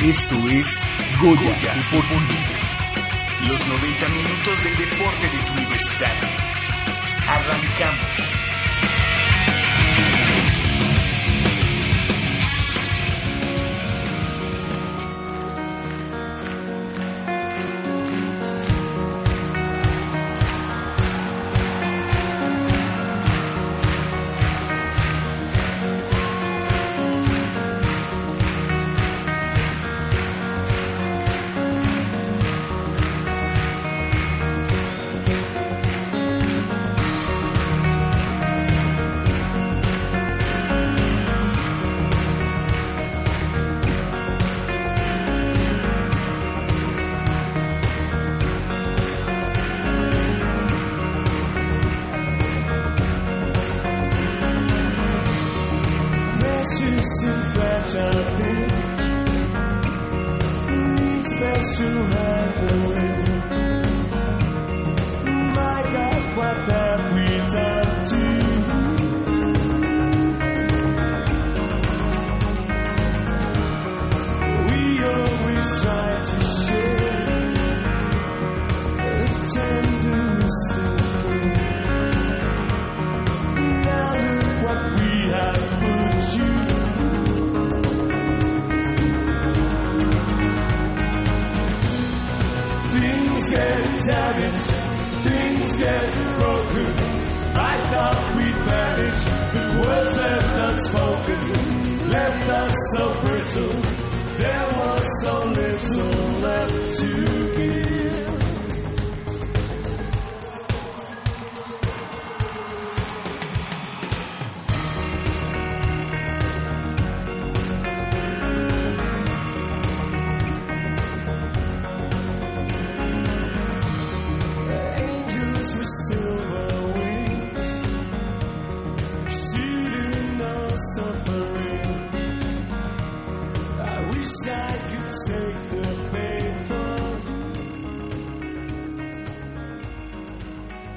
Esto es Goya, Deportivo. Los 90 minutos del deporte de tu universidad. Arrancamos.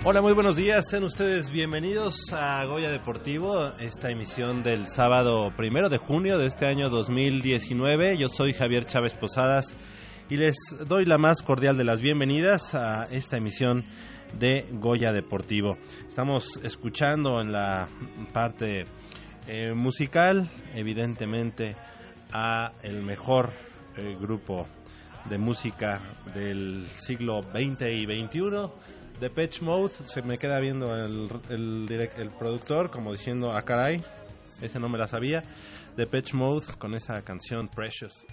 Hola, muy buenos días. Sean ustedes bienvenidos a Goya Deportivo, esta emisión del sábado primero de junio de este año 2019. Yo soy Javier Chávez Posadas y les doy la más cordial de las bienvenidas a esta emisión de Goya Deportivo. Estamos escuchando en la parte eh, musical, evidentemente, a el mejor eh, grupo de música del siglo XX y XXI Patch Mode, se me queda viendo el, el, productor como diciendo, ah caray, ese no me la sabía. Patch Mode con esa canción Precious.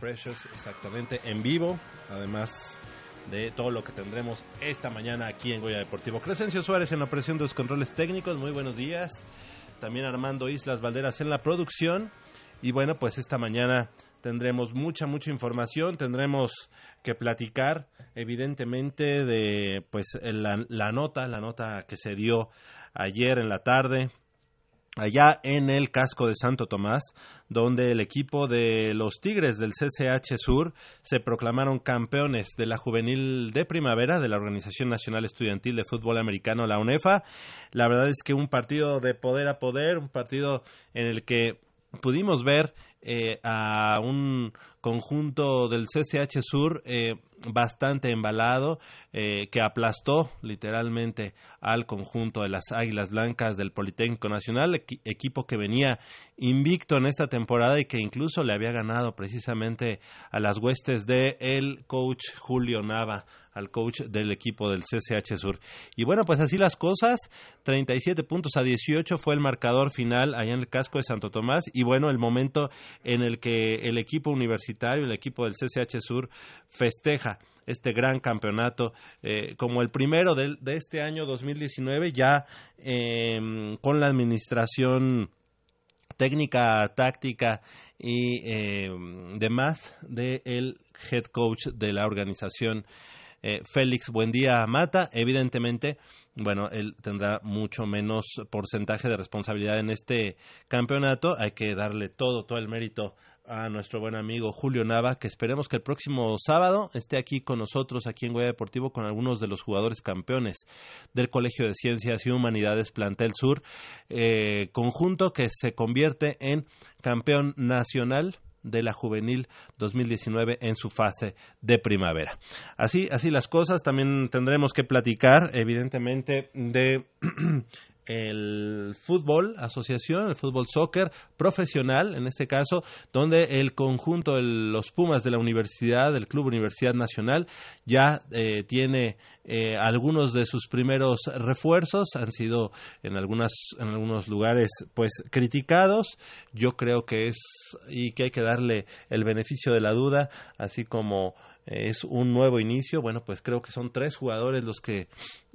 Precious, exactamente, en vivo, además de todo lo que tendremos esta mañana aquí en Goya Deportivo. Crescencio Suárez en la operación de los controles técnicos, muy buenos días. También Armando Islas Valderas en la producción. Y bueno, pues esta mañana tendremos mucha, mucha información, tendremos que platicar evidentemente de pues la, la, nota, la nota que se dio ayer en la tarde allá en el casco de Santo Tomás, donde el equipo de los Tigres del CCH Sur se proclamaron campeones de la juvenil de primavera de la Organización Nacional Estudiantil de Fútbol Americano, la UNEFA. La verdad es que un partido de poder a poder, un partido en el que pudimos ver eh, a un conjunto del CCH Sur eh, bastante embalado eh, que aplastó literalmente al conjunto de las Águilas Blancas del Politécnico Nacional, equipo que venía invicto en esta temporada y que incluso le había ganado precisamente a las huestes de el coach Julio Nava al coach del equipo del CCH Sur. Y bueno, pues así las cosas, 37 puntos a 18 fue el marcador final allá en el casco de Santo Tomás y bueno, el momento en el que el equipo universitario, el equipo del CCH Sur festeja este gran campeonato eh, como el primero de, este año 2019 ya em, con la administración técnica, táctica y eh, demás del head coach de la organización eh, Félix Buendía Mata. Evidentemente, bueno, él tendrá mucho menos porcentaje de responsabilidad en este campeonato. Hay que darle todo, todo el mérito a nuestro buen amigo Julio Nava, que esperemos que el próximo sábado esté aquí con nosotros, aquí en Guaya Deportivo, con algunos de los jugadores campeones del Colegio de Ciencias y Humanidades Plantel Sur, eh, conjunto que se convierte en campeón nacional de la juvenil 2019 en su fase de primavera. Así, así las cosas, también tendremos que platicar, evidentemente, de el fútbol asociación, el fútbol soccer profesional, en este caso, donde el conjunto de los Pumas de la universidad, del Club Universidad Nacional, ya eh, tiene eh, algunos de sus primeros refuerzos, han sido en, algunas, en algunos lugares pues criticados, yo creo que es y que hay que darle el beneficio de la duda, así como es un nuevo inicio. Bueno, pues creo que son tres jugadores los que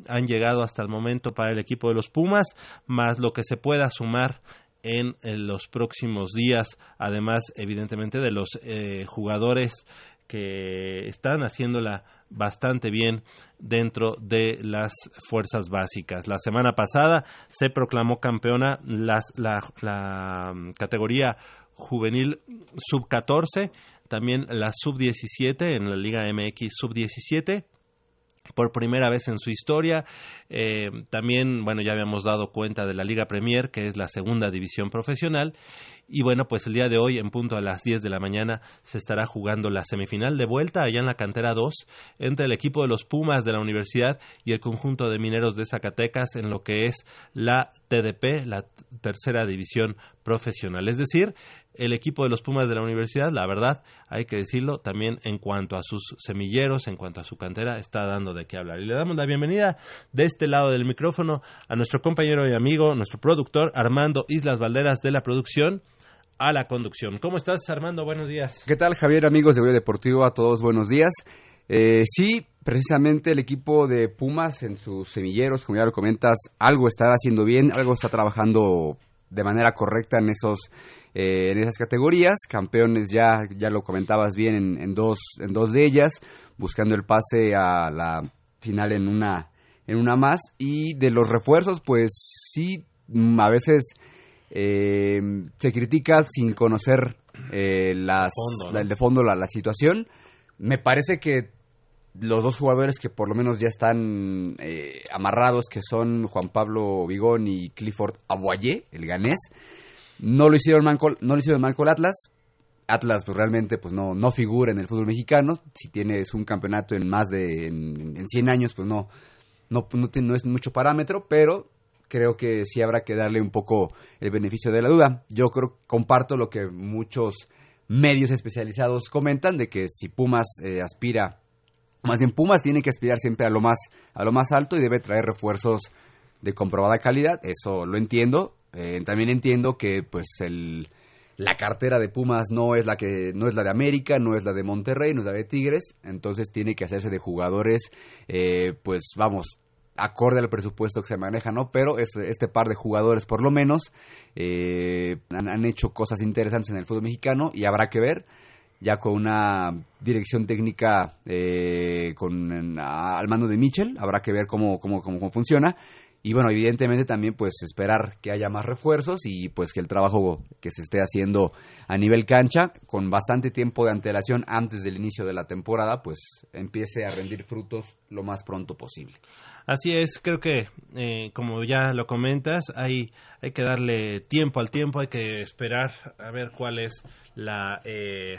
han llegado hasta el momento para el equipo de los Pumas, más lo que se pueda sumar en, los próximos días, además evidentemente de los eh, jugadores que están haciéndola bastante bien dentro de las fuerzas básicas. La semana pasada se proclamó campeona la, la categoría juvenil sub 14 también la sub-17 en la Liga MX sub-17 por primera vez en su historia. Eh, también, bueno, ya habíamos dado cuenta de la Liga Premier, que es la segunda división profesional. Y bueno, pues el día de hoy, en punto a las 10 de la mañana, se estará jugando la semifinal de vuelta allá en la cantera 2 entre el equipo de los Pumas de la universidad y el conjunto de mineros de Zacatecas en lo que es la TDP, la tercera división profesional. Es decir, el equipo de los Pumas de la universidad, la verdad, hay que decirlo, también en cuanto a sus semilleros, en cuanto a su cantera, está dando de qué hablar. Y le damos la bienvenida de este lado del micrófono a nuestro compañero y amigo, nuestro productor, Armando Islas Valderas de la producción a la conducción. ¿Cómo estás, Armando? Buenos días. ¿Qué tal, Javier, amigos de Goya Deportivo? A todos, buenos días. Eh, sí, precisamente el equipo de Pumas en sus semilleros, como ya lo comentas, algo está haciendo bien, algo está trabajando de manera correcta en esos eh, en esas categorías. Campeones ya ya lo comentabas bien en, en, dos en dos de ellas buscando el pase a la final en una en una más. Y de los refuerzos pues sí mm, a veces eh, se critica sin conocer eh, las el de fondo la, la situación. Me parece que los dos jugadores que por lo menos ya están eh, amarrados, que son Juan Pablo Vigón y Clifford Aboyé, el ganés, no lo hicieron mal con, no lo hicieron Atlas. Atlas pues realmente pues no, no figura en el fútbol mexicano. Si tienes un campeonato en más de en, 100 años pues no, no, no, no es mucho parámetro, pero creo que sí habrá que darle un poco el beneficio de la duda. Yo creo comparto lo que muchos medios especializados comentan de que si Pumas eh, aspira más bien Pumas tiene que aspirar siempre a lo más a lo más alto y debe traer refuerzos de comprobada calidad, eso lo entiendo. Eh, también entiendo que pues el la cartera de Pumas no es la que no es la de América, no es la de Monterrey, no es la de Tigres, entonces tiene que hacerse de jugadores eh, pues vamos acorde al presupuesto que se maneja, ¿no? Pero este, este par de jugadores, por lo menos, eh, han, han, hecho cosas interesantes en el fútbol mexicano y habrá que ver ya con una dirección técnica eh, con, al mando de Mitchell, habrá que ver cómo, cómo, cómo, funciona. Y bueno, evidentemente también pues esperar que haya más refuerzos y pues que el trabajo que se esté haciendo a nivel cancha con bastante tiempo de antelación antes del inicio de la temporada pues empiece a rendir frutos lo más pronto posible. Así es, creo que eh, como ya lo comentas, hay, hay que darle tiempo al tiempo, hay que esperar a ver cuál es la... Eh,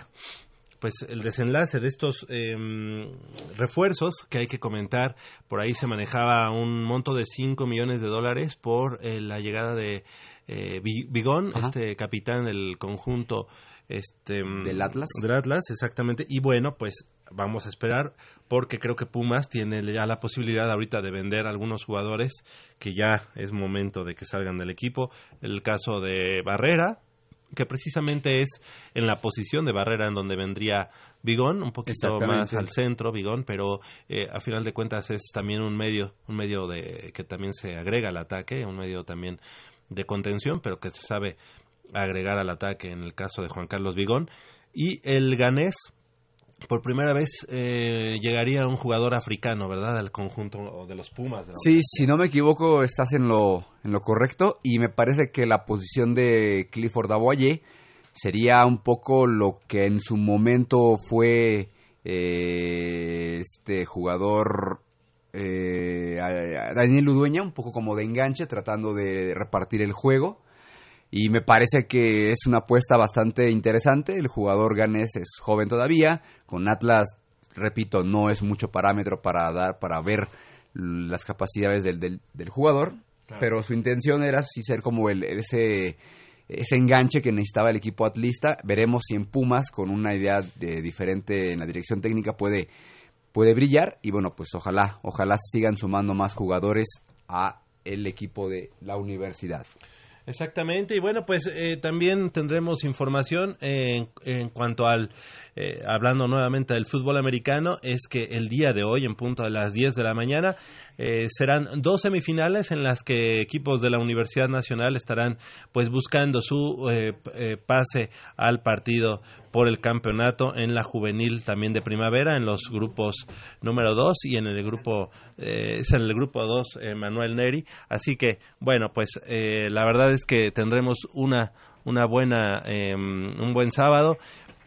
pues el desenlace de estos em, refuerzos que hay que comentar, por ahí se manejaba un monto de 5 millones de dólares por eh, la llegada de eh, Bigón, este capitán del conjunto este del Atlas. Del Atlas, exactamente. Y bueno, pues vamos a esperar porque creo que Pumas tiene ya la posibilidad ahorita de vender algunos jugadores que ya es momento de que salgan del equipo. El caso de Barrera, que precisamente es en la posición de Barrera en donde vendría Bigón, un poquito más al centro Bigón, pero eh, a final de cuentas es también un medio, un medio de que también se agrega al ataque, un medio también de contención, pero que se sabe agregar al ataque en el caso de Juan Carlos Vigón. Y el ganés, por primera vez eh, llegaría un jugador africano, ¿verdad? Al conjunto de los Pumas. sí, si no me equivoco, estás en lo, en lo correcto y me parece que la posición de Clifford Aboye sería un poco lo que en su momento fue eh, este jugador eh, Daniel Udueña, un poco como de enganche, tratando de repartir el juego. Y me parece que es una apuesta bastante interesante. El jugador ganés es joven todavía. Con Atlas, repito, no es mucho parámetro para dar, para ver las capacidades del, del, jugador. Pero su intención era sí ser como el, ese, ese enganche que necesitaba el equipo atlista. Veremos si en Pumas, con una idea de, diferente en la dirección técnica, puede, puede brillar. Y bueno, pues ojalá, ojalá sigan sumando más jugadores a el equipo de la universidad. Exactamente, y bueno, pues eh, también tendremos información en, en cuanto al, eh, hablando nuevamente del fútbol americano, es que el día de hoy, en punto de las 10 de la mañana, eh, serán dos semifinales en las que equipos de la Universidad Nacional estarán pues buscando su eh, eh, pase al partido por el campeonato en la juvenil también de primavera en los grupos número 2 y en el grupo es en el grupo 2 Manuel Neri. Así que bueno pues la verdad es que tendremos una una buena em, un buen sábado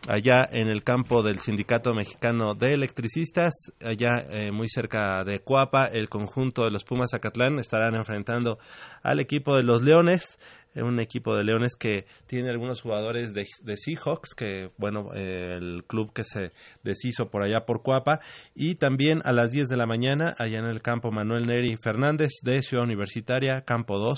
allá en el campo del Sindicato Mexicano de Electricistas, allá eh, muy cerca de Cuapa, el conjunto de los Pumas Zacatlán estarán enfrentando al equipo de los Leones un equipo de Leones que tiene algunos jugadores de, Seahawks, que bueno, el club que se deshizo por allá por Cuapa, y también a las 10 de la mañana, allá en el campo Manuel Neri Fernández de Ciudad Universitaria, campo 2,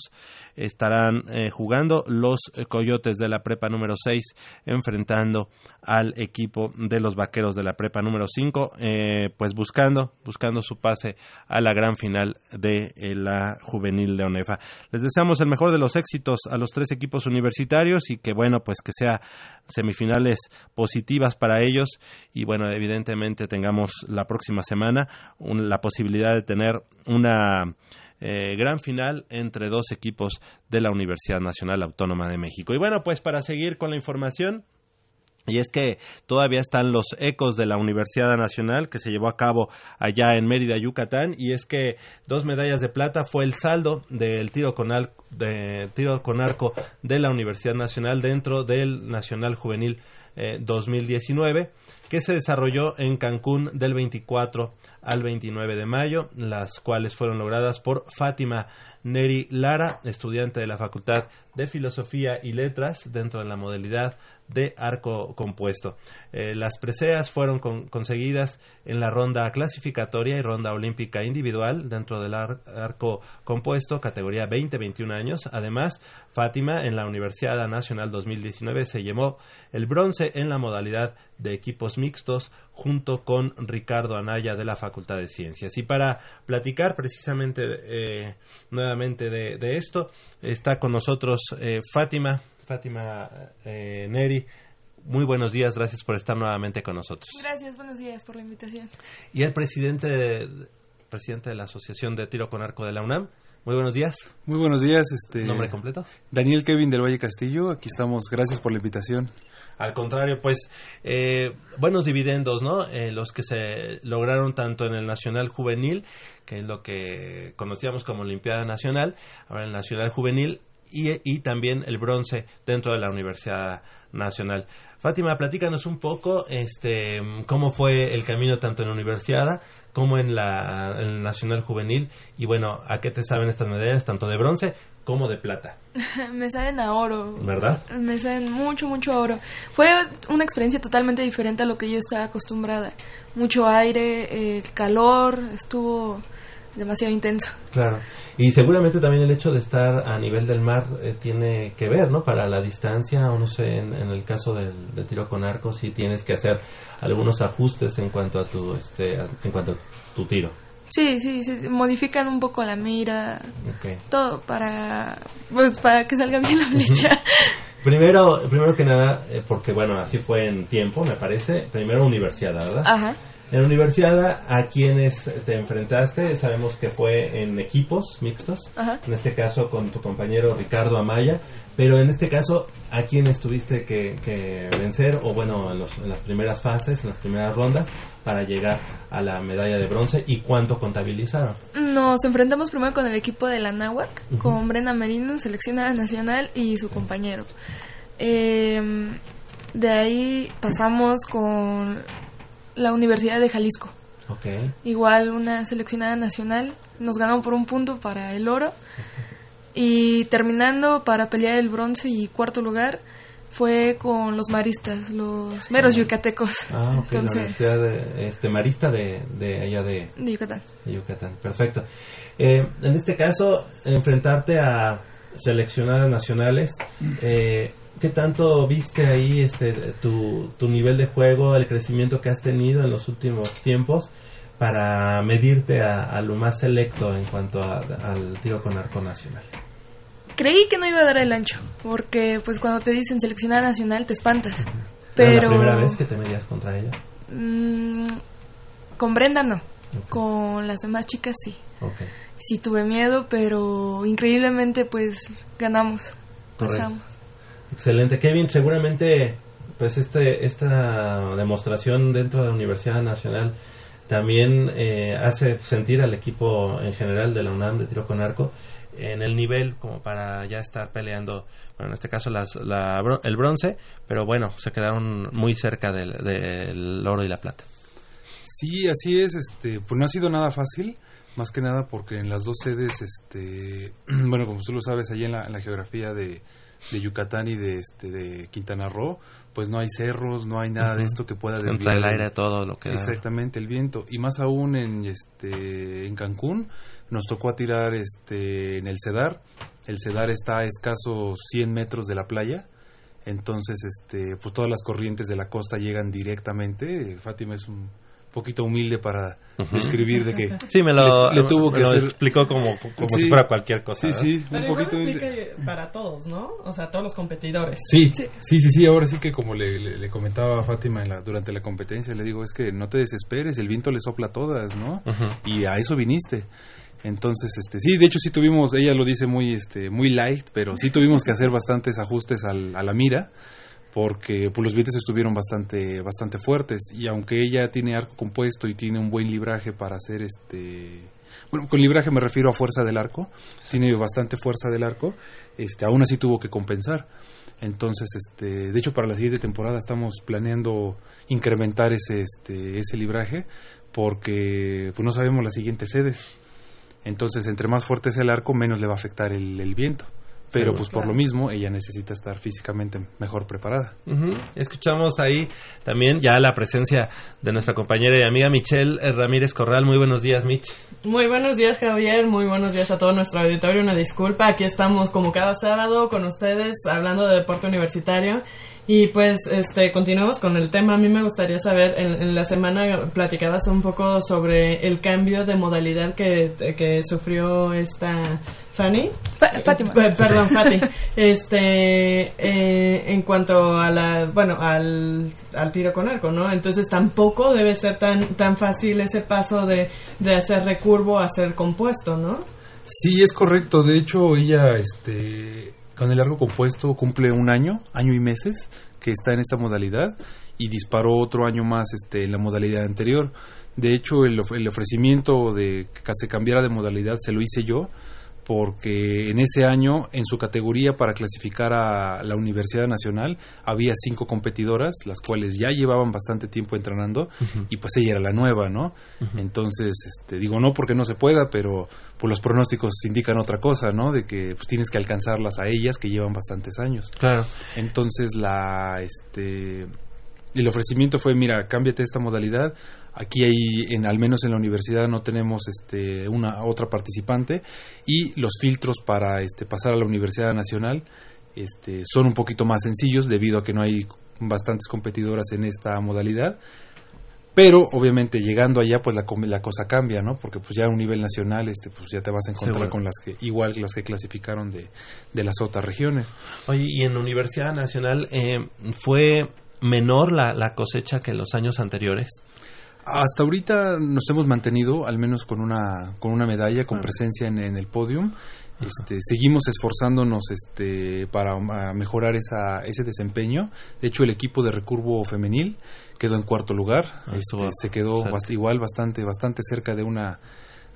estarán eh, jugando los Coyotes de la prepa número 6, enfrentando al equipo de los Vaqueros de la prepa número 5, eh, pues buscando, buscando su pase a la gran final de eh, la juvenil de ONEFA. Les deseamos el mejor de los éxitos a los tres equipos universitarios y que bueno, pues que sea semifinales positivas para ellos y bueno, evidentemente tengamos la próxima semana la posibilidad de tener una eh, gran final entre dos equipos de la Universidad Nacional Autónoma de México. Y bueno, pues para seguir con la información, y es que todavía están los ecos de la Universidad Nacional que se llevó a cabo allá en Mérida, Yucatán, y es que dos medallas de plata fue el saldo del tiro con, de, tiro con arco de la Universidad Nacional dentro del Nacional Juvenil 2019 eh, que se desarrolló en Cancún del 24 al 29 de mayo, las cuales fueron logradas por Fátima Neri Lara, estudiante de la Facultad de Filosofía y Letras dentro de la modalidad de arco compuesto. Eh, las preseas fueron conseguidas en la ronda clasificatoria y ronda olímpica individual dentro del arco compuesto, categoría 20-21 años. Además, Fátima en la Universidad Nacional 2019 se llevó el bronce en la modalidad de equipos mixtos junto con Ricardo Anaya de la Facultad de Ciencias. Y para platicar precisamente eh, nuevamente de, esto, está con nosotros eh, Fátima, Fátima eh, Neri. Muy buenos días, gracias por estar nuevamente con nosotros. Gracias, buenos días por la invitación. Y el presidente, presidente de la Asociación de Tiro con Arco de la UNAM, muy buenos días. Muy buenos días. Este, ¿Nombre completo? Daniel Kevin del Valle Castillo. Aquí estamos. Gracias por la invitación. Al contrario, pues eh, buenos dividendos, ¿no? Eh, los que se lograron tanto en el Nacional Juvenil, que es lo que conocíamos como Olimpiada Nacional, ahora el Nacional Juvenil, y, y también el bronce dentro de la Universidad Nacional. Fátima, platícanos un poco este, cómo fue el camino tanto en la universidad como en la en el Nacional Juvenil y bueno, ¿a qué te saben estas medallas tanto de bronce como de plata? Me saben a oro. ¿Verdad? Me saben mucho, mucho oro. Fue una experiencia totalmente diferente a lo que yo estaba acostumbrada. Mucho aire, el calor, estuvo demasiado intenso. Claro. Y seguramente también el hecho de estar a nivel del mar eh, tiene que ver, ¿no? Para la distancia, o no sé, en, el caso del, tiro con arco, si tienes que hacer algunos ajustes en cuanto a tu, este, en cuanto a tu tiro. Sí, sí, sí, modifican un poco la mira, todo para, pues, para que salga bien la flecha. Primero, primero que nada, eh, porque bueno, así fue en tiempo, me parece. Primero universidad, ¿verdad? Ajá. En universidad, ¿a quienes te enfrentaste? Sabemos que fue en equipos mixtos, Ajá. en este caso con tu compañero Ricardo Amaya, pero en este caso, ¿a quiénes tuviste que, que vencer? O bueno, en, los- en las primeras fases, en las primeras rondas, para llegar a la medalla de bronce y cuánto contabilizaron. Nos enfrentamos primero con el equipo de la Náhuac, Ujú. con Brenda Merino, seleccionada nacional, y su compañero. Eh, de ahí pasamos con la Universidad de Jalisco. Ok. Igual una seleccionada nacional, nos ganó por un punto para el oro. Y terminando para pelear el bronce y cuarto lugar fue con los maristas, los meros yucatecos. Ah, ok, la Entonces, Universidad de, este, Marista de, de allá de, de Yucatán. de Yucatán. Perfecto. Eh, en este caso, enfrentarte a seleccionadas nacionales, eh, ¿qué tanto viste ahí este, tu, tu nivel de juego, el crecimiento que has tenido en los últimos tiempos para medirte a, a lo más selecto en cuanto a- al tiro con arco nacional? Creí que no iba a dar el ancho, porque pues cuando te dicen seleccionada nacional te espantas. ¿Era Pero la primera vez que te medías contra ella? mm, con Brenda no, con las demás chicas sí. Ok. Sí tuve miedo, pero increíblemente pues ganamos, Correcto. pasamos. Excelente, Kevin. Seguramente, pues este esta demostración dentro de la Universidad Nacional también eh, hace sentir al equipo en general de la UNAM de tiro con arco en el nivel como para ya estar peleando, bueno, en este caso las, la el bronce, pero bueno, se quedaron muy cerca del, oro y la plata. Sí, así es, este, pues no ha sido nada fácil, más que nada porque en las dos sedes, este, bueno, como tú lo sabes, allí en la geografía de, de Yucatán y de, este, de Quintana Roo, pues no hay cerros, no hay nada de esto que pueda desviar el aire todo lo que. Exactamente, el viento. Y más aún en, este, en Cancún, nos tocó a tirar este, en el Cedar. El Cedar está a escasos 100 metros de la playa. Entonces, este, pues todas las corrientes de la costa llegan directamente. Fátima es un poquito humilde para describir de que... Sí, me lo, Le- le tuvo me que lo hacer- explicó como, como Sí. si fuera cualquier cosa. Sí, ¿verdad? sí, un Pero poquito... aplica para todos, ¿no? O sea, todos los competidores. Sí, sí, sí, sí, ahora sí que como le, le- le comentaba a Fátima en la- durante la competencia, le digo, es que no te desesperes, el viento le sopla a todas, ¿no? Y a eso viniste. Entonces, este, sí, de hecho sí tuvimos, ella lo dice muy, este, muy light, pero sí tuvimos que hacer bastantes ajustes al- a la mira, porque pues, los vientos estuvieron bastante, bastante fuertes, y aunque ella tiene arco compuesto y tiene un buen libraje para hacer este, bueno, con libraje me refiero a fuerza del arco, tiene bastante fuerza del arco, este, aún así tuvo que compensar. Entonces, este, de hecho, para la siguiente temporada estamos planeando incrementar ese, este, ese libraje porque pues, no sabemos las siguientes sedes. Entonces, entre más fuerte sea el arco, menos le va a afectar el, el viento. Pero, Seguro. pues por lo mismo, ella necesita estar físicamente mejor preparada. Escuchamos ahí también ya la presencia de nuestra compañera y amiga Michelle eh, Ramírez Corral. Muy buenos días, Mich. Muy buenos días, Javier. Muy buenos días a todo nuestro auditorio. Una disculpa. Aquí estamos como cada sábado con ustedes hablando de deporte universitario. Y pues este continuamos con el tema. A mí me gustaría saber, en, en la semana platicabas un poco sobre el cambio de modalidad que, que sufrió esta Fanny. Fa- Fátima. Eh, Perdón, Fati. Este, eh, en cuanto a la, bueno, al, al tiro con arco, ¿no? Entonces tampoco debe ser tan, tan fácil ese paso de, de hacer recurvo a hacer compuesto, ¿no? Sí, es correcto. De hecho, ella, este, con el arco compuesto cumple un año, año y meses que está en esta modalidad y disparó otro año más, este, en la modalidad anterior. De hecho, el, of- el ofrecimiento de que se cambiara de modalidad se lo hice yo porque en ese año, en su categoría para clasificar a la Universidad Nacional, había cinco competidoras, las cuales ya llevaban bastante tiempo entrenando, y pues ella era la nueva, ¿no? Entonces, este, digo no porque no se pueda, pero pues los pronósticos indican otra cosa, ¿no? De que pues tienes que alcanzarlas a ellas que llevan bastantes años. Claro. Entonces la este el ofrecimiento fue, mira, cámbiate esta modalidad. Aquí hay en al menos en la universidad no tenemos este una otra participante y los filtros para este pasar a la Universidad Nacional este son un poquito más sencillos debido a que no hay bastantes competidoras en esta modalidad. Pero obviamente llegando allá pues la, la cosa cambia, ¿no? Porque pues ya a un nivel nacional este pues ya te vas a encontrar con las que igual las que clasificaron de, de las otras regiones. Oye, y en la Universidad Nacional eh, fue menor la, la cosecha que en los años anteriores. Hasta ahorita nos hemos mantenido, al menos con una, con una medalla, con presencia en, en el podium. Este, seguimos esforzándonos este, para mejorar esa, ese desempeño. De hecho, el equipo de recurvo femenil quedó en cuarto lugar. Ah, Este, se quedó bast- igual bastante, bastante cerca de una,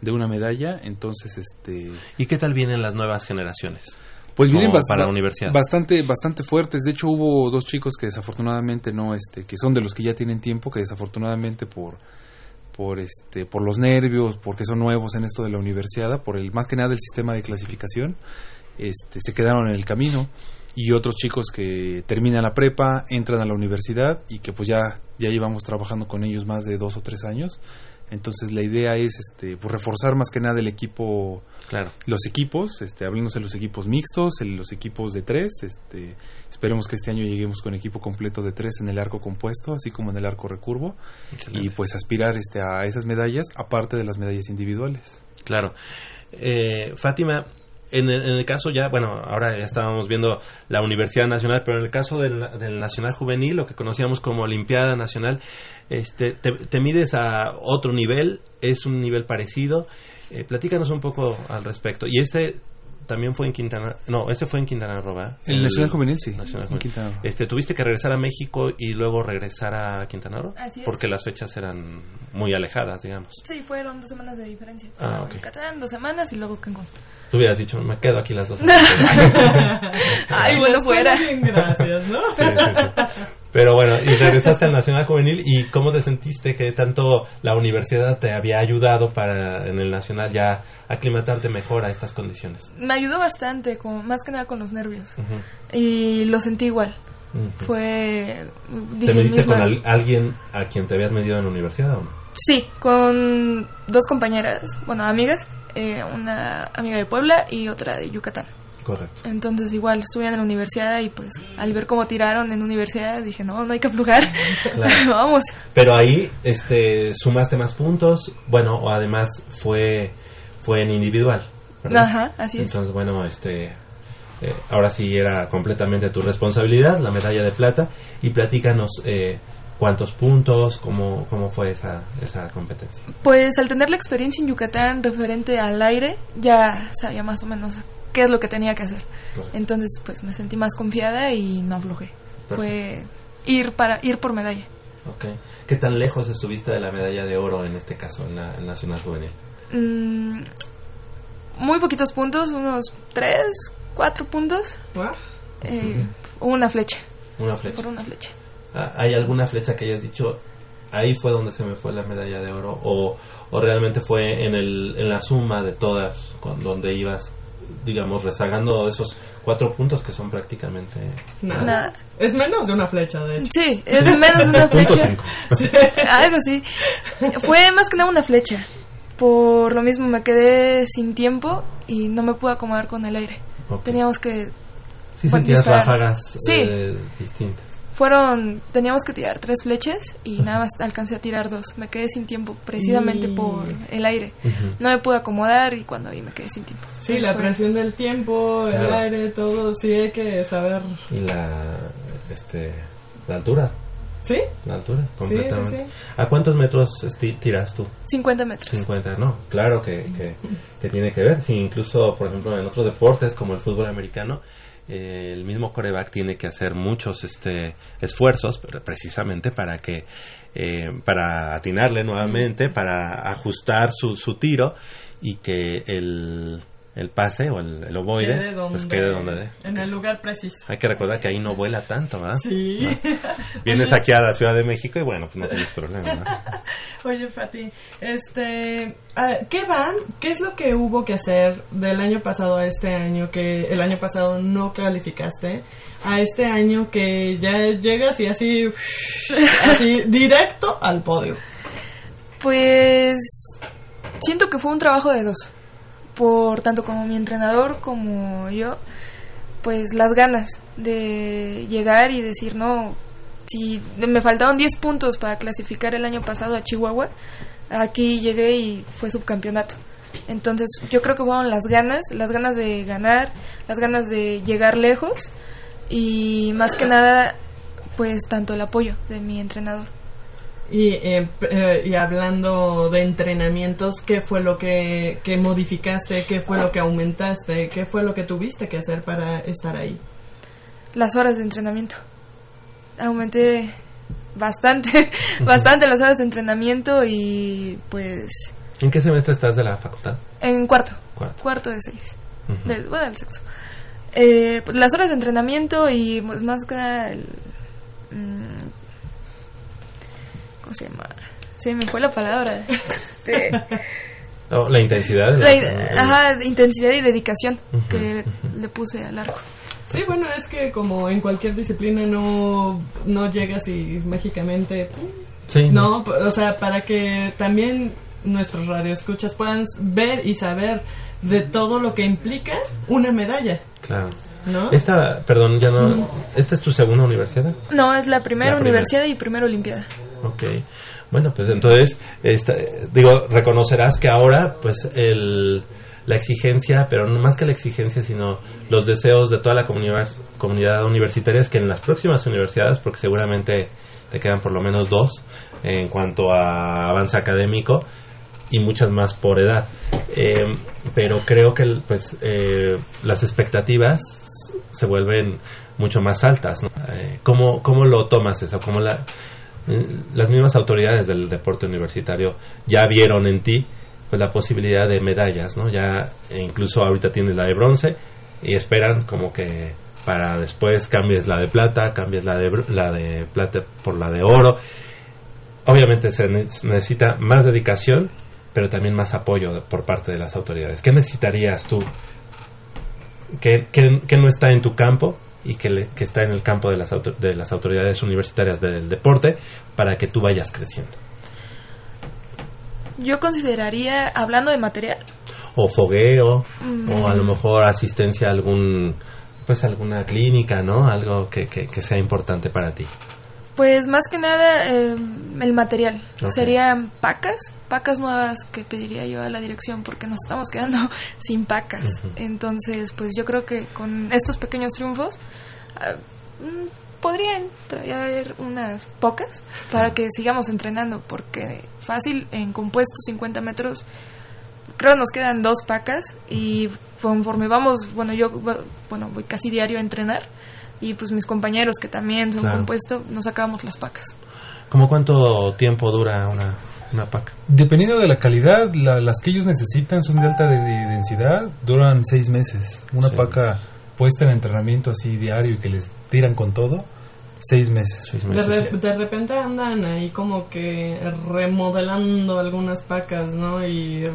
de una medalla. Entonces, este, ¿Y qué tal vienen las nuevas generaciones? Pues vienen bast- para la universidad. bastante bastante fuertes. De hecho hubo dos chicos que desafortunadamente no este que son de los que ya tienen tiempo que desafortunadamente por por este por los nervios porque son nuevos en esto de la universidad por el más que nada el sistema de clasificación este se quedaron en el camino. Y otros chicos que terminan la prepa entran a la universidad y que pues ya ya llevamos trabajando con ellos más de dos o tres años entonces la idea es este pues reforzar más que nada el equipo Claro. los equipos, este, hablemos de los equipos mixtos, el- los equipos de tres, este, esperemos que este año lleguemos con equipo completo de tres en el arco compuesto, así como en el arco recurvo, y pues aspirar este, a esas medallas, aparte de las medallas individuales. Claro. Eh, Fátima, en el, en el caso ya, bueno, ahora ya estábamos viendo la Universidad Nacional, pero en el caso del, del Nacional Juvenil, lo que conocíamos como Olimpiada Nacional, este, te, te mides a otro nivel, es un nivel parecido. Eh, platícanos un poco al respecto. Y este también fue en Quintana, no, este fue en Quintana Roo, ¿verdad? El Nacional Juvenil, sí, Nacional en Juvenil. Quintana Roo. Este, ¿Tuviste que regresar a México y luego regresar a Quintana Roo? Así es. Porque las fechas eran muy alejadas, digamos. Sí, fueron dos semanas de diferencia. Ah, ok. Yucatán, dos semanas y luego Cancún. Tú hubieras dicho, me quedo aquí las dos. Ay, bueno, fuera. bien, gracias, ¿no? Sí, sí, sí. Pero bueno, y regresaste al Nacional Juvenil y cómo te sentiste que tanto la universidad te había ayudado para en el Nacional ya aclimatarte mejor a estas condiciones. Me ayudó bastante, con, más que nada con los nervios. Y lo sentí igual. Fue. ¿Te Dije mediste misma. con al- alguien a quien te habías medido en la universidad o no? Sí, con dos compañeras, bueno, amigas. eh, una amiga de Puebla y otra de Yucatán. Correcto. Entonces igual estuve en la universidad y pues al ver cómo tiraron en universidad dije, no, no hay que aflojar. Claro. Vamos. Pero ahí este sumaste más puntos, bueno, o además fue fue en individual. ¿verdad? Ajá, así es. Entonces, bueno, este eh, ahora sí era completamente tu responsabilidad, la medalla de plata y platícanos eh, cuántos puntos, cómo cómo fue esa esa competencia. Pues al tener la experiencia en Yucatán referente al aire, ya sabía más o menos qué es lo que tenía que hacer. Entonces, pues me sentí más confiada y no aflojé. Fue ir para ir por medalla. Okay. ¿Qué tan lejos estuviste de la medalla de oro en este caso en la en Nacional Juvenil? Mm, muy poquitos puntos, unos tres, cuatro puntos. Eh, Una flecha, Una flecha. por una flecha. ¿Hay alguna flecha que hayas dicho ahí fue donde se me fue la medalla de oro o, o realmente fue en el en la suma de todas con donde ibas digamos rezagando esos cuatro puntos que son prácticamente Nada. Nada. Es menos de una flecha, de hecho. Sí, es menos de una flecha. cinco. Algo así. Fue más que nada una flecha. Por lo mismo me quedé sin tiempo y no me pude acomodar con el aire. Teníamos que Sí sentías disparar. ráfagas Sí. eh, distintas. Fueron teníamos que tirar tres flechas y nada más alcancé a tirar dos. Me quedé sin tiempo precisamente Y- por el aire. No me pude acomodar y cuando vi me quedé sin tiempo. Sí, Entonces la fue- presión del tiempo, el aire, todo, sí hay que saber. Y la este la altura, ¿Sí? la altura completamente. sí. ¿A cuántos metros tiras tú? 50 metros. 50, no, claro que, que, que tiene que ver. Sí, incluso, por ejemplo, en otros deportes como el fútbol americano, eh, el mismo coreback tiene que hacer muchos este, esfuerzos pre- precisamente para que eh, para atinarle nuevamente, para ajustar su, su tiro y que el, el pase o el, el ovoide Quede donde, pues quede donde dé. En el lugar preciso. Hay que recordar que ahí no vuela tanto, ¿verdad? Sí. Vienes Oye, aquí a la Ciudad de México y bueno, pues no tienes problema. ¿no? Oye, Fati, este, ah, ¿qué van? ¿Qué es lo que hubo que hacer del año pasado a este año que el año pasado no calificaste? A este año que ya llegas y así, así directo al podio. Pues siento que fue un trabajo de dos. Por tanto como mi entrenador como yo, pues las ganas de llegar y decir, no, si me faltaron 10 puntos para clasificar el año pasado a Chihuahua, aquí llegué y fue subcampeonato. Entonces yo creo que fueron las ganas, las ganas de ganar, las ganas de llegar lejos y más que nada pues tanto el apoyo de mi entrenador. Y, eh, eh, y hablando de entrenamientos, ¿qué fue lo que, que modificaste? ¿Qué fue lo que aumentaste? ¿Qué fue lo que tuviste que hacer para estar ahí? Las horas de entrenamiento. Aumenté bastante, bastante las horas de entrenamiento y pues... ¿En qué semestre estás de la facultad? En cuarto. Cuarto. Cuarto de seis. Del, bueno, del sexto. Eh, pues, las horas de entrenamiento y pues, más que nada el... ¿Cómo se llama? Se me fue la palabra. Este, Oh, la intensidad. la, la- ajá, intensidad y dedicación Ujú, que ujú. le puse al arco. Sí, bueno, es que como en cualquier disciplina no, no llegas y mágicamente... Sí, No, p- o sea, para que también nuestros radioescuchas puedan ver y saber de todo lo que implica una medalla, Claro. ¿No? Esta, perdón, ya no. ¿Esta es tu segunda universidad? No, es la primera La primera. universidad y primera olimpiada. Ok. Bueno, pues entonces, esta, digo, reconocerás que ahora, pues, el, la exigencia, pero no más que la exigencia, sino los deseos de toda la comunidad, comunidad universitaria es que en las próximas universidades, porque seguramente te quedan por lo menos dos en cuanto a avance académico y muchas más por edad. Eh, pero creo que pues eh, las expectativas se vuelven mucho más altas. ¿no? Eh, ¿cómo, ¿Cómo lo tomas eso? ¿Cómo la, eh, las mismas autoridades del deporte universitario ya vieron en ti pues la posibilidad de medallas, ¿no? Ya e incluso ahorita tienes la de bronce y esperan como que para después cambies la de plata, cambies la de la de plata por la de oro. Obviamente se ne- necesita más dedicación, pero también más apoyo por parte de las autoridades. ¿Qué necesitarías tú que, que- que no está en tu campo y que, le- que está en el campo de las, auto- de las autoridades universitarias del deporte para que tú vayas creciendo? Yo consideraría, hablando de material, O fogueo, Mm. o a lo mejor asistencia a algún pues alguna clínica, ¿no? Algo que, que, que sea importante para ti. Pues más que nada eh, el material. Serían pacas, pacas nuevas que pediría yo a la dirección porque nos estamos quedando sin pacas. Entonces, pues yo creo que con estos pequeños triunfos ah, mm, podrían traer unas pocas para que sigamos entrenando porque fácil en compuestos 50 metros creo nos quedan dos pacas y conforme vamos, bueno, yo bueno, voy casi diario a entrenar y pues mis compañeros que también son Claro. compuesto, nos sacamos las pacas. ¿Cómo cuánto tiempo dura una, una paca? Dependiendo de la calidad, la- las que ellos necesitan son de alta de- de densidad, duran seis meses. Una Sí. paca puesta en entrenamiento así diario y que les tiran con todo, seis meses. Seis De, meses. re- de repente andan ahí como que remodelando algunas pacas, ¿no? Y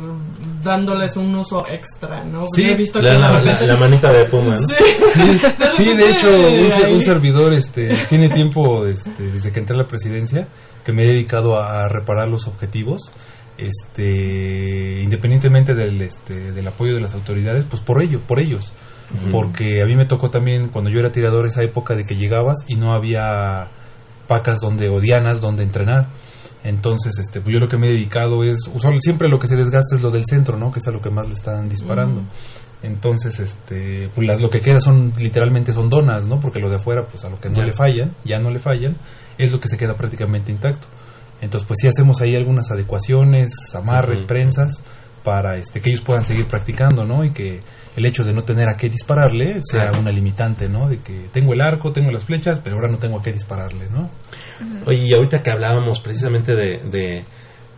dándoles un uso extra, ¿no? Sí, he visto que La, de la- repente- la manita de puma, ¿no? Sí. Sí, sí, de hecho, un, un servidor este, tiene tiempo este, desde que entré a la presidencia que me he dedicado a, a reparar los objetivos. Este, independientemente del, este, del apoyo de las autoridades, pues por ello, por ellos. Porque a mí me tocó también cuando yo era tirador esa época de que llegabas y no había pacas donde o dianas donde entrenar. Entonces, este, pues yo lo que me he dedicado es, siempre lo que se desgasta es lo del centro, ¿no? Que es a lo que más le están disparando. Entonces, este, pues las, lo que queda son, literalmente son donas, ¿no? Porque lo de afuera, pues a lo que no Ya. le fallan, ya no le fallan, es lo que se queda prácticamente intacto. Entonces, pues sí hacemos ahí algunas adecuaciones, amarres, prensas, para este, que ellos puedan seguir practicando, ¿no? Y que el hecho de no tener a qué dispararle sea Claro. una limitante, ¿no? De que tengo el arco, tengo las flechas, pero ahora no tengo a qué dispararle, ¿no? Oye, y ahorita que hablábamos precisamente de, de,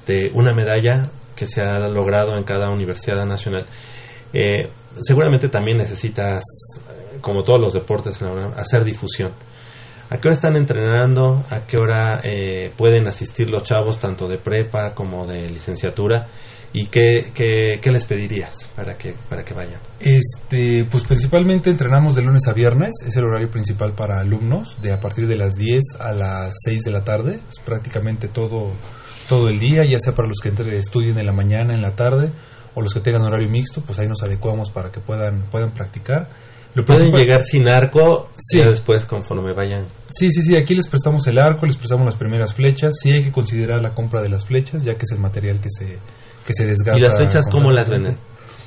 de una medalla que se ha logrado en cada universidad nacional, eh, seguramente también necesitas, eh, como todos los deportes, hacer difusión. ¿A qué hora están entrenando? ¿A qué hora eh, pueden asistir los chavos, tanto de prepa como de licenciatura? ¿Y qué, qué, qué les pedirías para que, para que vayan? Este, pues principalmente entrenamos de lunes a viernes, es el horario principal para alumnos, de a partir de las 10 a las 6 de la tarde, es prácticamente todo, todo el día, ya sea para los que entre- estudien en la mañana, en la tarde, o los que tengan horario mixto, pues ahí nos adecuamos para que puedan, puedan practicar. Lo Pueden llegar sin arco, Sí. ya después conforme vayan. Sí, sí, sí, aquí les prestamos el arco, les prestamos las primeras flechas. Sí hay que considerar la compra de las flechas, ya que es el material que se, que se desgasta. ¿Y las flechas cómo las venden?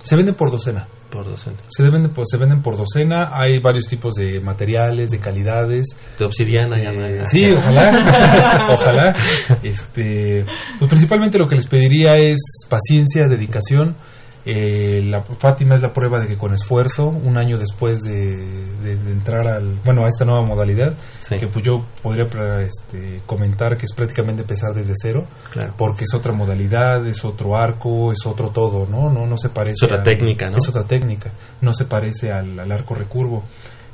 Se venden por docena. Por docena. Se, venden, por- se venden por docena. Hay varios tipos de materiales, de calidades. De obsidiana, ya Eh, no hay. sí, ojalá. ojalá. Este, pues principalmente lo que les pediría es paciencia, dedicación. Eh, la Fátima es la prueba de que con esfuerzo, un año después de, de- de entrar al, bueno, a esta nueva modalidad, Sí. que pues yo podría este, comentar que es prácticamente empezar desde cero, Claro. porque es otra modalidad, es otro arco, es otro todo, ¿no? No, no se parece. Es otra técnica, ¿no? Es otra técnica, no se parece al, al arco recurvo.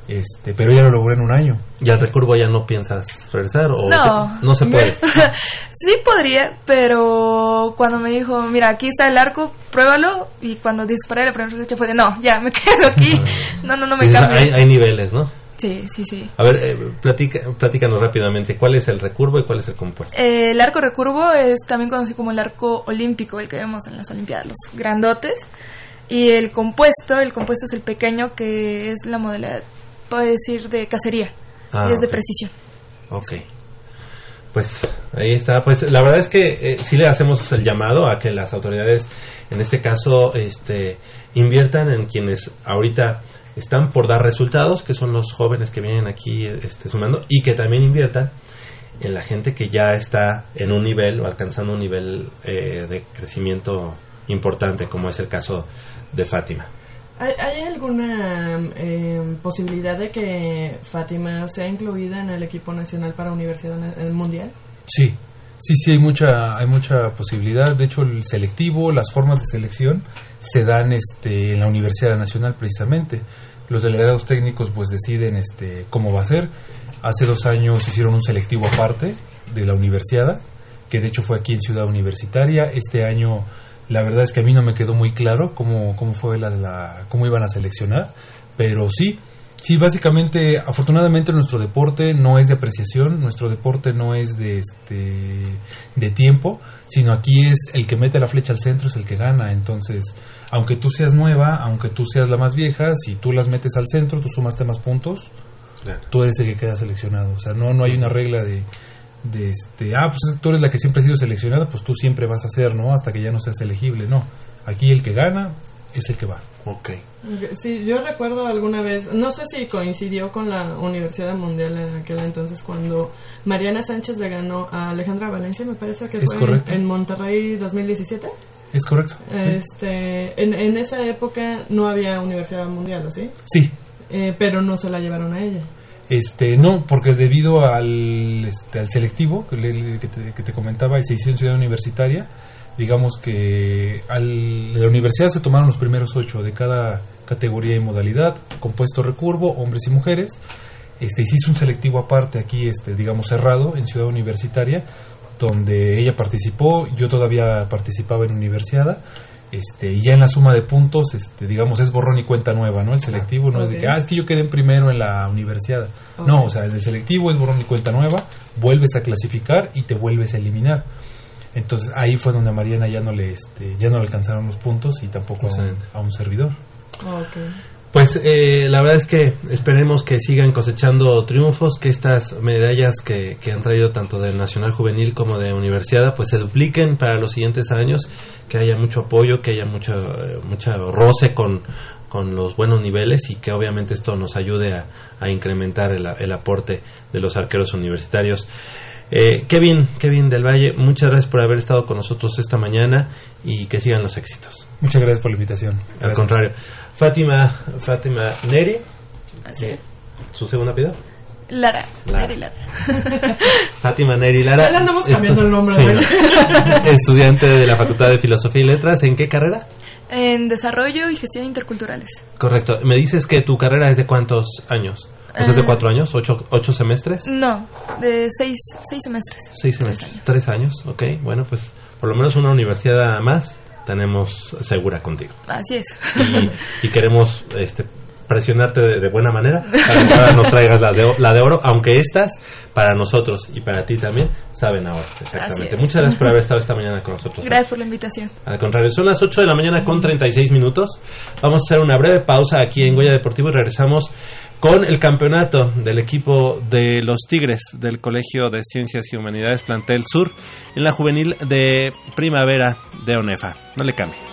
Este, pero ya lo logré en un año. ¿Y al recurvo ya no piensas regresar? ¿O No. te- no se puede? sí podría, pero cuando me dijo, mira, aquí está el arco, pruébalo. Y cuando disparé la primera flecha fue de, no, ya, me quedo aquí. No, no, no me cambio. hay, hay niveles, ¿no? Sí, sí, sí. A ver, eh, platica, platícanos rápidamente. ¿Cuál es el recurvo y cuál es el compuesto? Eh, el arco recurvo es también conocido como el arco olímpico, el que vemos en las Olimpiadas, los grandotes. Y el compuesto, el compuesto es el pequeño, que es la modalidad, puedo decir, de cacería. Ah, y es de ok. precisión. Ok. Pues ahí está. Pues la verdad es que eh, sí le hacemos el llamado a que las autoridades, en este caso, este, inviertan en quienes ahorita están por dar resultados, que son los jóvenes que vienen aquí este, sumando, y que también inviertan en la gente que ya está en un nivel o alcanzando un nivel eh, de crecimiento importante, como es el caso de Fátima. ¿Hay, alguna eh, posibilidad de que Fátima sea incluida en el equipo nacional para Universidad Mundial? Sí, sí, sí, hay mucha, hay mucha posibilidad. De hecho, el selectivo, las formas de selección se dan este, en la Universidad Nacional precisamente. Los delegados técnicos pues deciden este, cómo va a ser. Hace dos años hicieron un selectivo aparte de la universidad, que de hecho fue aquí en Ciudad Universitaria. Este año, la verdad es que a mí no me quedó muy claro cómo, cómo fue la, la cómo iban a seleccionar, pero sí, Sí, básicamente, afortunadamente nuestro deporte no es de apreciación, nuestro deporte no es de este de tiempo, sino aquí es el que mete la flecha al centro es el que gana. Entonces, aunque tú seas nueva, aunque tú seas la más vieja, si tú las metes al centro, tú sumaste más puntos, tú eres el que queda seleccionado. O sea, no no hay una regla de de este, ah, pues tú eres la que siempre ha sido seleccionada, pues tú siempre vas a ser, ¿no? Hasta que ya no seas elegible, no. Aquí el que gana es el que va. Ok. Sí, yo recuerdo alguna vez, no sé si coincidió con la Universidad Mundial en aquel entonces, cuando Mariana Sánchez le ganó a Alejandra Valencia, me parece que Es fue correcto. en Monterrey 2017. Es correcto. Sí. Este, en, en esa época no había Universidad Mundial, ¿o sí? sí. Eh, pero no se la llevaron a ella. Este, no, porque debido al, este, al selectivo que, le- que te, que te comentaba y se hizo en Ciudad Universitaria, digamos que al, de la universidad se tomaron los primeros ocho de cada categoría y modalidad, compuesto recurvo, hombres y mujeres. Este, y se un selectivo aparte aquí, este, digamos cerrado, en Ciudad Universitaria, donde ella participó, yo todavía participaba en Universidad. Este, y ya en la suma de puntos, este, digamos, es borrón y cuenta nueva, ¿no? El selectivo no es de que, ah, es que yo quedé en primero en la universidad. No, o sea, el selectivo es borrón y cuenta nueva, vuelves a clasificar y te vuelves a eliminar. Entonces ahí fue donde a Mariana ya no le, este, ya no le alcanzaron los puntos y tampoco a un, a un servidor. Ok. Pues eh, la verdad es que esperemos que sigan cosechando triunfos, que estas medallas que, que han traído tanto de Nacional Juvenil como de Universidad pues se dupliquen para los siguientes años, que haya mucho apoyo, que haya mucho, eh, mucha roce con, con los buenos niveles y que obviamente esto nos ayude a, a incrementar el, el aporte de los arqueros universitarios. Eh, Kevin, Kevin del Valle, muchas gracias por haber estado con nosotros esta mañana y que sigan los éxitos. Muchas gracias por la invitación. Al Gracias. contrario. Fátima, Fátima Neri, Así es. su segundo apellido. Lara, Lara. Neri Lara. Fátima Neri Lara. Ya andamos cambiando el nombre, Sí, ¿no? ¿no? Estudiante de la Facultad de Filosofía y Letras. ¿En qué carrera? En desarrollo y gestión interculturales. Correcto. Me dices que tu carrera es de cuántos años? ¿O sea, ¿Es de Ah. cuatro años? ¿Ocho, ocho semestres? No, de seis, seis semestres. Seis Tres semestres. años. Tres años. Ok. Bueno, pues por lo menos una universidad más tenemos segura contigo. Así es. y, y queremos este presionarte de, buena manera para que nos traigas la de, la de oro, aunque estas, para nosotros y para ti también, saben ahora. Exactamente. Muchas gracias por haber estado esta mañana con nosotros. Gracias por la invitación. Al contrario, son las 8 de la mañana con 36 minutos. Vamos a hacer una breve pausa aquí en Goya Deportivo y regresamos con el campeonato del equipo de los Tigres del Colegio de Ciencias y Humanidades Plantel Sur en la juvenil de primavera de ONEFA. No le cambie.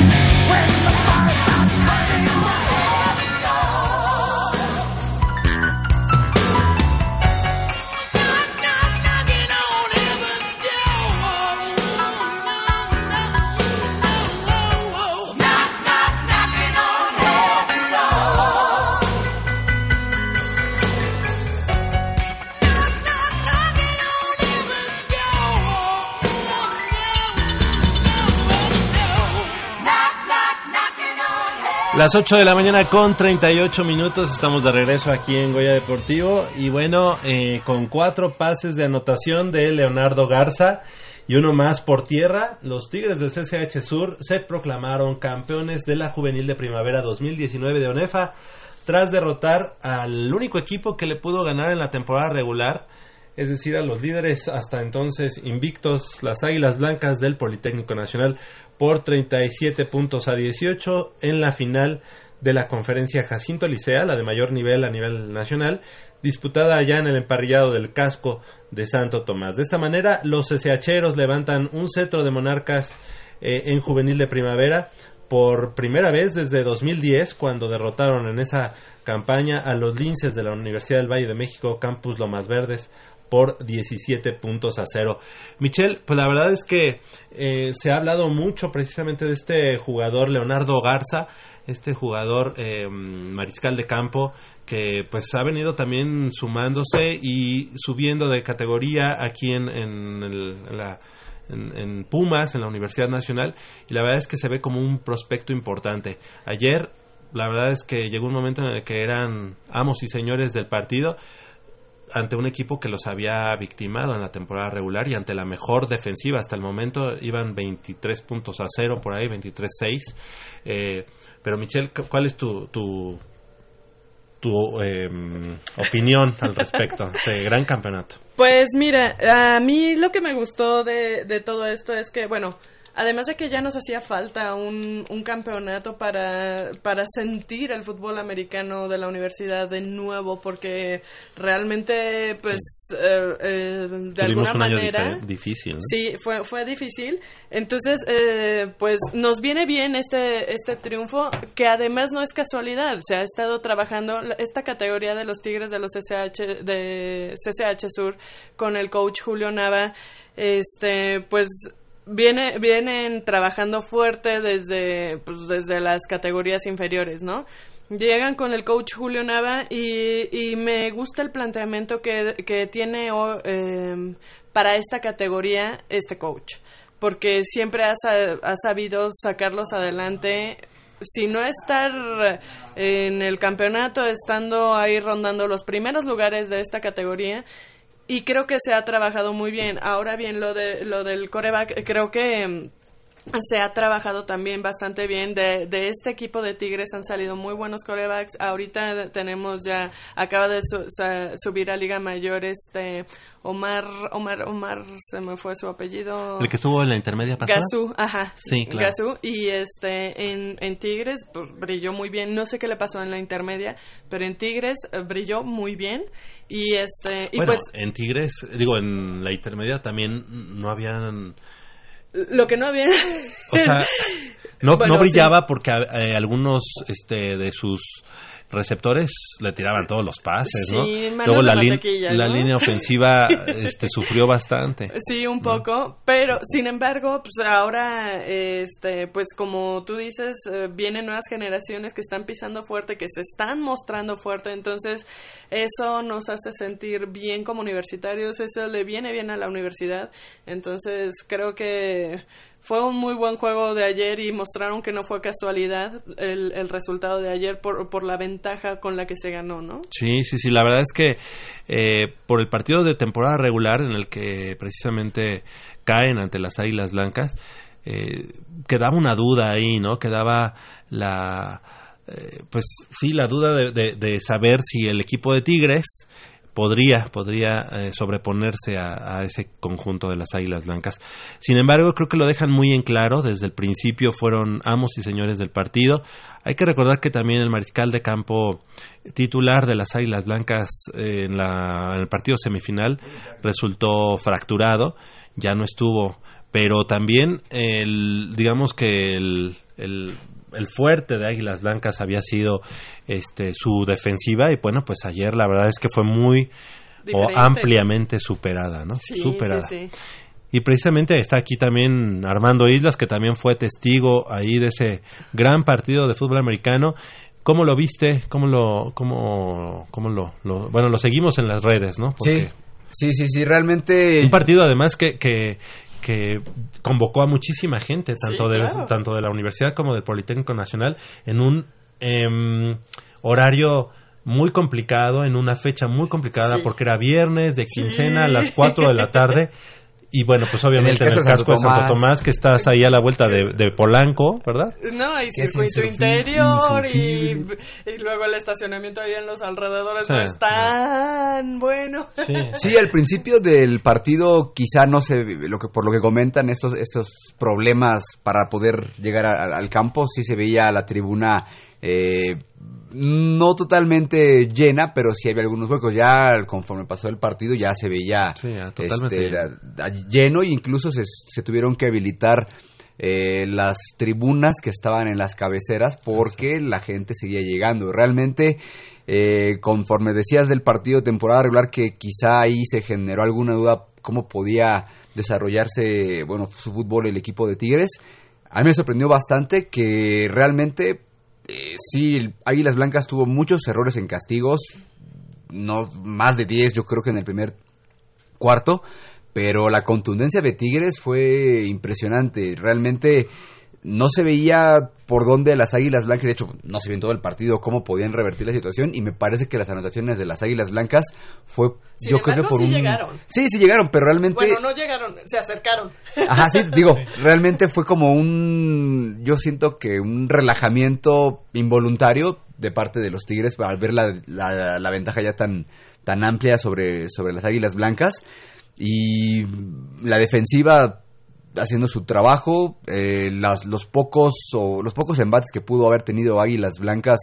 Las 8 de la mañana con 38 minutos estamos de regreso aquí en Goya Deportivo y bueno, eh, con cuatro pases de anotación de Leonardo Garza y uno más por tierra, los Tigres del CCH Sur se proclamaron campeones de la Juvenil de Primavera 2019 de ONEFA tras derrotar al único equipo que le pudo ganar en la temporada regular, es decir, a los líderes hasta entonces invictos, las Águilas Blancas del Politécnico Nacional por 37 puntos a 18 en la final de la conferencia Jacinto Licea, la de mayor nivel a nivel nacional, disputada allá en el emparrillado del casco de Santo Tomás. De esta manera, los SHeros levantan un cetro de monarcas eh, en juvenil de primavera por primera vez desde 2010, cuando derrotaron en esa campaña a los linces de la Universidad del Valle de México, Campus Lomas Verdes, por 17 puntos a cero. Michelle, pues la verdad es que eh, se ha hablado mucho precisamente de este jugador Leonardo Garza, este jugador eh, mariscal de campo que pues ha venido también sumándose y subiendo de categoría aquí en, en, la en, Pumas, en la Universidad Nacional, y la verdad es que se ve como un prospecto importante. Ayer, la verdad es que llegó un momento en el que eran amos y señores del partido, ante un equipo que los había victimado en la temporada regular y ante la mejor defensiva. Hasta el momento iban 23 puntos a cero por ahí 23-6 eh, pero Michelle cuál es tu tu, tu em, opinión al respecto de este gran campeonato pues mira a mí lo que me gustó de, de todo esto es que bueno Además de que ya nos hacía falta un, un campeonato para, para sentir el fútbol americano de la universidad de nuevo, porque realmente, pues, eh, eh, de alguna manera... difícil. Sí, fue, fue difícil. Entonces, eh, pues, nos viene bien este, este triunfo, que además no es casualidad. Se ha estado trabajando esta categoría de los Tigres de los SH, de CCH Sur con el coach Julio Nava. Este, pues viene, vienen trabajando fuerte desde, pues, desde las categorías inferiores, ¿no? Llegan con el coach Julio Nava y, y me gusta el planteamiento que, que tiene em, para esta categoría este coach, porque siempre ha, ha sabido sacarlos adelante si no estar en el campeonato, estando ahí rondando los primeros lugares de esta categoría y creo que se ha trabajado muy bien. Ahora bien, lo de lo del coreback, creo que se ha trabajado también bastante bien. De, de este equipo de Tigres han salido muy buenos corebacks. Ahorita tenemos ya, acaba de su- subir a Liga Mayor este Omar, Omar, Omar, se me fue su apellido. El que estuvo en la intermedia pasada. Gazú, ajá. Sí, claro. Gazú, y este, en, en Tigres pues, brilló muy bien. No sé qué le pasó en la intermedia, pero en Tigres eh, brilló muy bien. Y este, y bueno, pues en Tigres, digo, en la intermedia también no habían... lo que no había. O sea, no, Bueno, no brillaba porque eh, algunos este, de sus receptores le tiraban todos los pases, ¿no? Sí, manos Luego la, la ¿no? línea ofensiva este, sufrió bastante. Sí, un poco, pero sin embargo, pues ahora, este, pues como tú dices, eh, vienen nuevas generaciones que están pisando fuerte, que se están mostrando fuerte, entonces eso nos hace sentir bien como universitarios, eso le viene bien a la universidad, entonces creo que fue un muy buen juego de ayer y mostraron que no fue casualidad el, el resultado de ayer por, por la ventaja con la que se ganó, ¿no? Sí, sí, sí. La verdad es que eh, por el partido de temporada regular en el que precisamente caen ante las Águilas Blancas, eh, quedaba una duda ahí, ¿no? Quedaba la, eh, pues sí, la duda de, de- de saber si el equipo de Tigres podría, podría eh, sobreponerse a, ese conjunto de las Águilas Blancas. Sin embargo, creo que lo dejan muy en claro. Desde el principio fueron amos y señores del partido. Hay que recordar que también el mariscal de campo titular de las Águilas Blancas eh, en, la- en el partido semifinal resultó fracturado, ya no estuvo, pero también el, digamos que el, el fuerte de Águilas Blancas había sido este su defensiva y bueno, pues ayer la verdad es que fue muy o ampliamente superada, ¿no? Sí, superada. sí, sí. Y precisamente está aquí también Armando Islas, que también fue testigo ahí de ese gran partido de fútbol americano. ¿Cómo lo viste? ¿Cómo lo, cómo, cómo lo, lo- bueno, lo seguimos en las redes, ¿no? Sí, sí, sí, sí, realmente... Un partido además que, que, que convocó a muchísima gente, tanto, Sí, de, tanto de la universidad como del Politécnico Nacional, en un em, horario muy complicado, en una fecha muy complicada, Sí. porque era viernes de quincena a las 4 de la tarde. Y bueno, pues obviamente en el, caso de casco de Santo Santo Tomás. Que estás ahí a la vuelta de, de Polanco, ¿verdad? No, y Que es circuito interior y, y luego el estacionamiento ahí en los alrededores Sí, no es tan bueno. Sí. Sí, al principio del partido quizá no se lo que por lo que comentan estos estos problemas para poder llegar a- al campo sí se veía la tribuna eh, no totalmente llena, pero sí había algunos huecos. Ya conforme pasó el partido ya se veía Sí, este, lleno. e incluso se, se tuvieron que habilitar eh, las tribunas que estaban en las cabeceras porque la gente seguía llegando. Realmente, eh, conforme decías del partido temporada regular, que quizá ahí se generó alguna duda cómo podía desarrollarse bueno su fútbol el equipo de Tigres. A mí me sorprendió bastante que realmente eh, sí, Águilas Blancas tuvo muchos errores en castigos, no más de 10 yo creo que en el primer cuarto, pero la contundencia de Tigres fue impresionante. Realmente no se veía por dónde las Águilas Blancas, de hecho, no se vio en todo el partido cómo podían revertir la situación y me parece que las anotaciones de las Águilas Blancas fue Sin yo creo que por sí un llegaron. Sí, sí llegaron, pero realmente Bueno, no llegaron, se acercaron. Ajá, sí, digo, realmente fue como un, yo siento que un relajamiento involuntario de parte de los Tigres al ver la, la, la ventaja ya tan, tan amplia sobre, sobre las Águilas Blancas y la defensiva haciendo su trabajo, eh, las- los pocos o los pocos embates que pudo haber tenido Águilas Blancas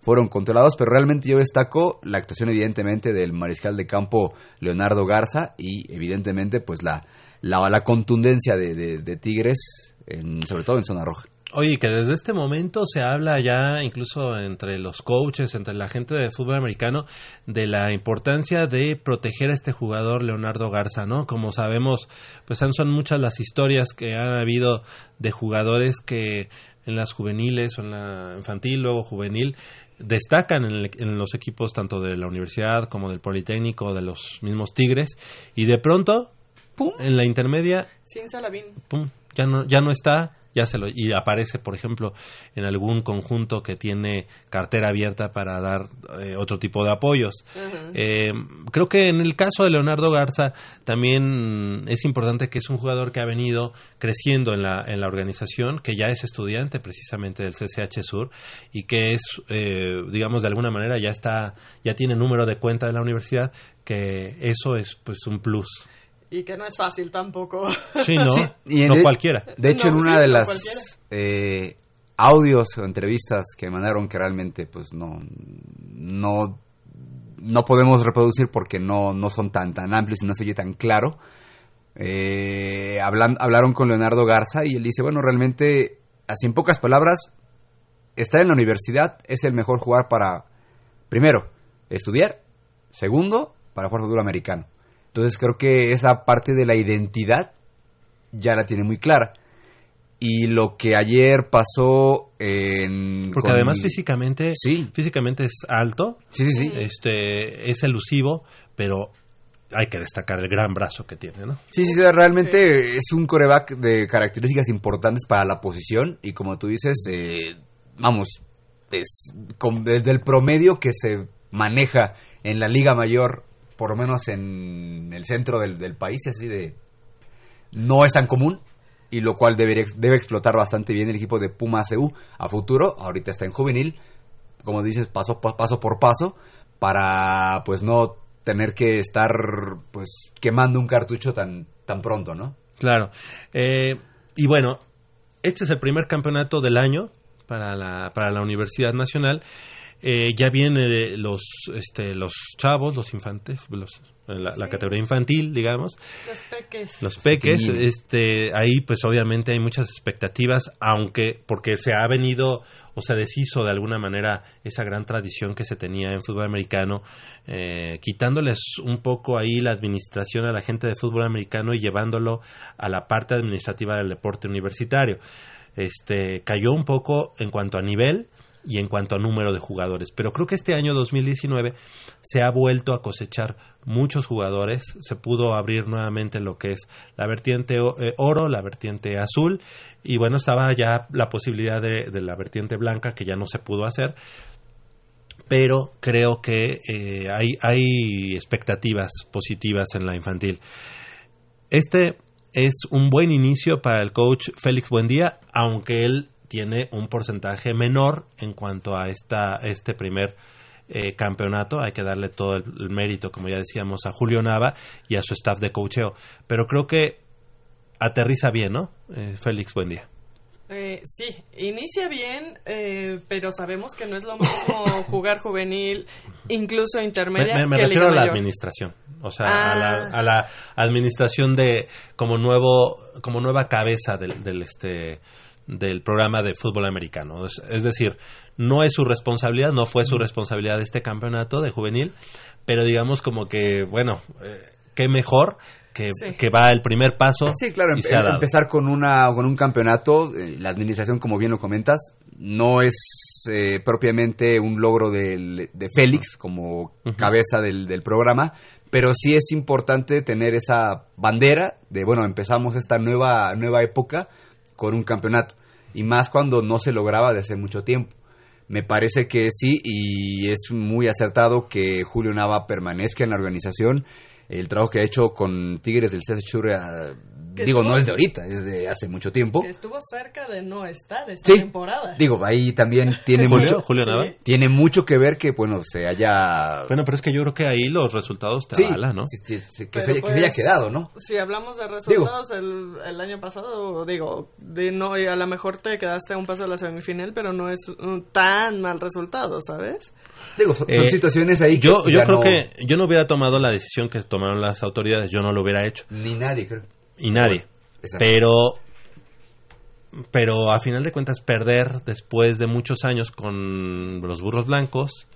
fueron controlados, pero realmente yo destaco la actuación evidentemente del mariscal de campo Leonardo Garza y evidentemente pues la, la, la contundencia de, Tigres, en- sobre todo en zona roja. Oye, que desde este momento se habla ya, incluso entre los coaches, entre la gente de fútbol americano, de la importancia de proteger a este jugador Leonardo Garza, ¿no? Como sabemos, pues son muchas las historias que han habido de jugadores que en las juveniles o en la infantil, luego juvenil, destacan en, el- en los equipos tanto de la universidad como del Politécnico, de los mismos Tigres, y de pronto, ¡Pum! en la intermedia, Sin Salavín. pum, ya no, ya no está ya se lo y aparece por ejemplo en algún conjunto que tiene cartera abierta para dar eh, otro tipo de apoyos. Eh, creo que en el caso de Leonardo Garza también es importante que es un jugador que ha venido creciendo en la en la organización que ya es estudiante precisamente del CCH Sur y que es eh, digamos de alguna manera ya está ya tiene número de cuenta de la universidad que eso es pues un plus Y que no es fácil tampoco. sí no Sí, y en no de- cualquiera De hecho, No, en una sí, de no las eh, audios o entrevistas que mandaron que realmente pues no no no podemos reproducir porque no, no son tan tan amplios y no se oye tan claro. Eh, hablan- hablaron con Leonardo Garza y él dice, bueno, realmente, así en pocas palabras, estar en la universidad es el mejor jugar para, primero, estudiar, segundo, para jugar fútbol americano. Entonces creo que esa parte de la identidad ya la tiene muy clara. Y lo que ayer pasó en... porque con- además físicamente Sí. físicamente es alto Sí, sí, sí. este es elusivo pero hay que destacar el gran brazo que tiene no Sí, sí, sí, realmente es un coreback de características importantes para la posición y como tú dices, eh, vamos, es con- desde el promedio que se maneja en la Liga Mayor, por lo menos en el centro del, del país, así de... No es tan común y lo cual debería, debe explotar bastante bien el equipo de Puma CU a futuro, ahorita está en juvenil, como dices, paso, pa- paso por paso, para pues no tener que estar pues quemando un cartucho tan, tan pronto, ¿no? claro. Eh, y bueno este es el primer campeonato del año para la para la Universidad Nacional Eh, ya vienen los este los chavos los infantes los la, la categoría infantil digamos. Los peques. los peques este ahí pues obviamente hay muchas expectativas aunque porque se ha venido o se deshizo de alguna manera esa gran tradición que se tenía en fútbol americano eh, quitándoles un poco ahí la administración a la gente de fútbol americano y llevándolo a la parte administrativa del deporte universitario. Este cayó un poco en cuanto a nivel y en cuanto a número de jugadores. Pero creo que este año 2019 se ha vuelto a cosechar muchos jugadores, se pudo abrir nuevamente lo que es la vertiente eh, oro, la vertiente azul, y bueno, estaba ya la posibilidad de, de la vertiente blanca que ya no se pudo hacer, pero creo que eh, hay, hay expectativas positivas en la infantil. Este es un buen inicio para el coach Félix Buendía, aunque él tiene un porcentaje menor en cuanto a esta, este primer eh, campeonato. Hay que darle todo el, el mérito, como ya decíamos, a Julio Nava y a su staff de coacheo. Pero creo que aterriza bien, ¿no? Eh, Félix Buendía. Eh, sí, inicia bien, eh, pero sabemos que no es lo mismo jugar juvenil, incluso Me, intermedia, me- me que refiero Liga a la Mayor. administración, o sea, a, la, Ah. a la administración de como nuevo, como nueva cabeza del, del este del programa de fútbol americano. Es, es decir, no es su responsabilidad, no fue su responsabilidad este campeonato de juvenil, pero digamos como que, bueno, eh, qué mejor que, Sí. que va el primer paso. Sí, claro, empe- empezar con una con un campeonato, eh, la administración, como bien lo comentas, no es eh, propiamente un logro del- de Félix como cabeza del, del programa, pero sí es importante tener esa bandera de, bueno, empezamos esta nueva, nueva época con un campeonato, y más cuando no se lograba desde mucho tiempo. Me parece que sí, y es muy acertado que Julio Nava permanezca en la organización. El trabajo que ha hecho con Tigres del CSH digo, no es de ahorita, es de hace mucho tiempo. Que estuvo cerca de no estar esta Sí. temporada. Digo, ahí también tiene mucho, Julio Sí. Tiene mucho que ver que, bueno, se haya... Bueno, pero es que yo creo que ahí los resultados te Sí, avalan, ¿no? sí, sí, sí, que, se, haya- que se pues, haya quedado, ¿no? Si hablamos de resultados, el, el año pasado, digo, de no, y a lo mejor te quedaste a un paso de la semifinal, pero no es un tan mal resultado, ¿sabes? Digo, son, Eh, situaciones ahí Yo, que yo ya creo no- que yo no hubiera tomado la decisión que tomaron las autoridades, yo no lo hubiera hecho. Ni nadie, creo. y nadie. Exacto. Pero, pero a final de cuentas perder después de muchos años con los burros blancos,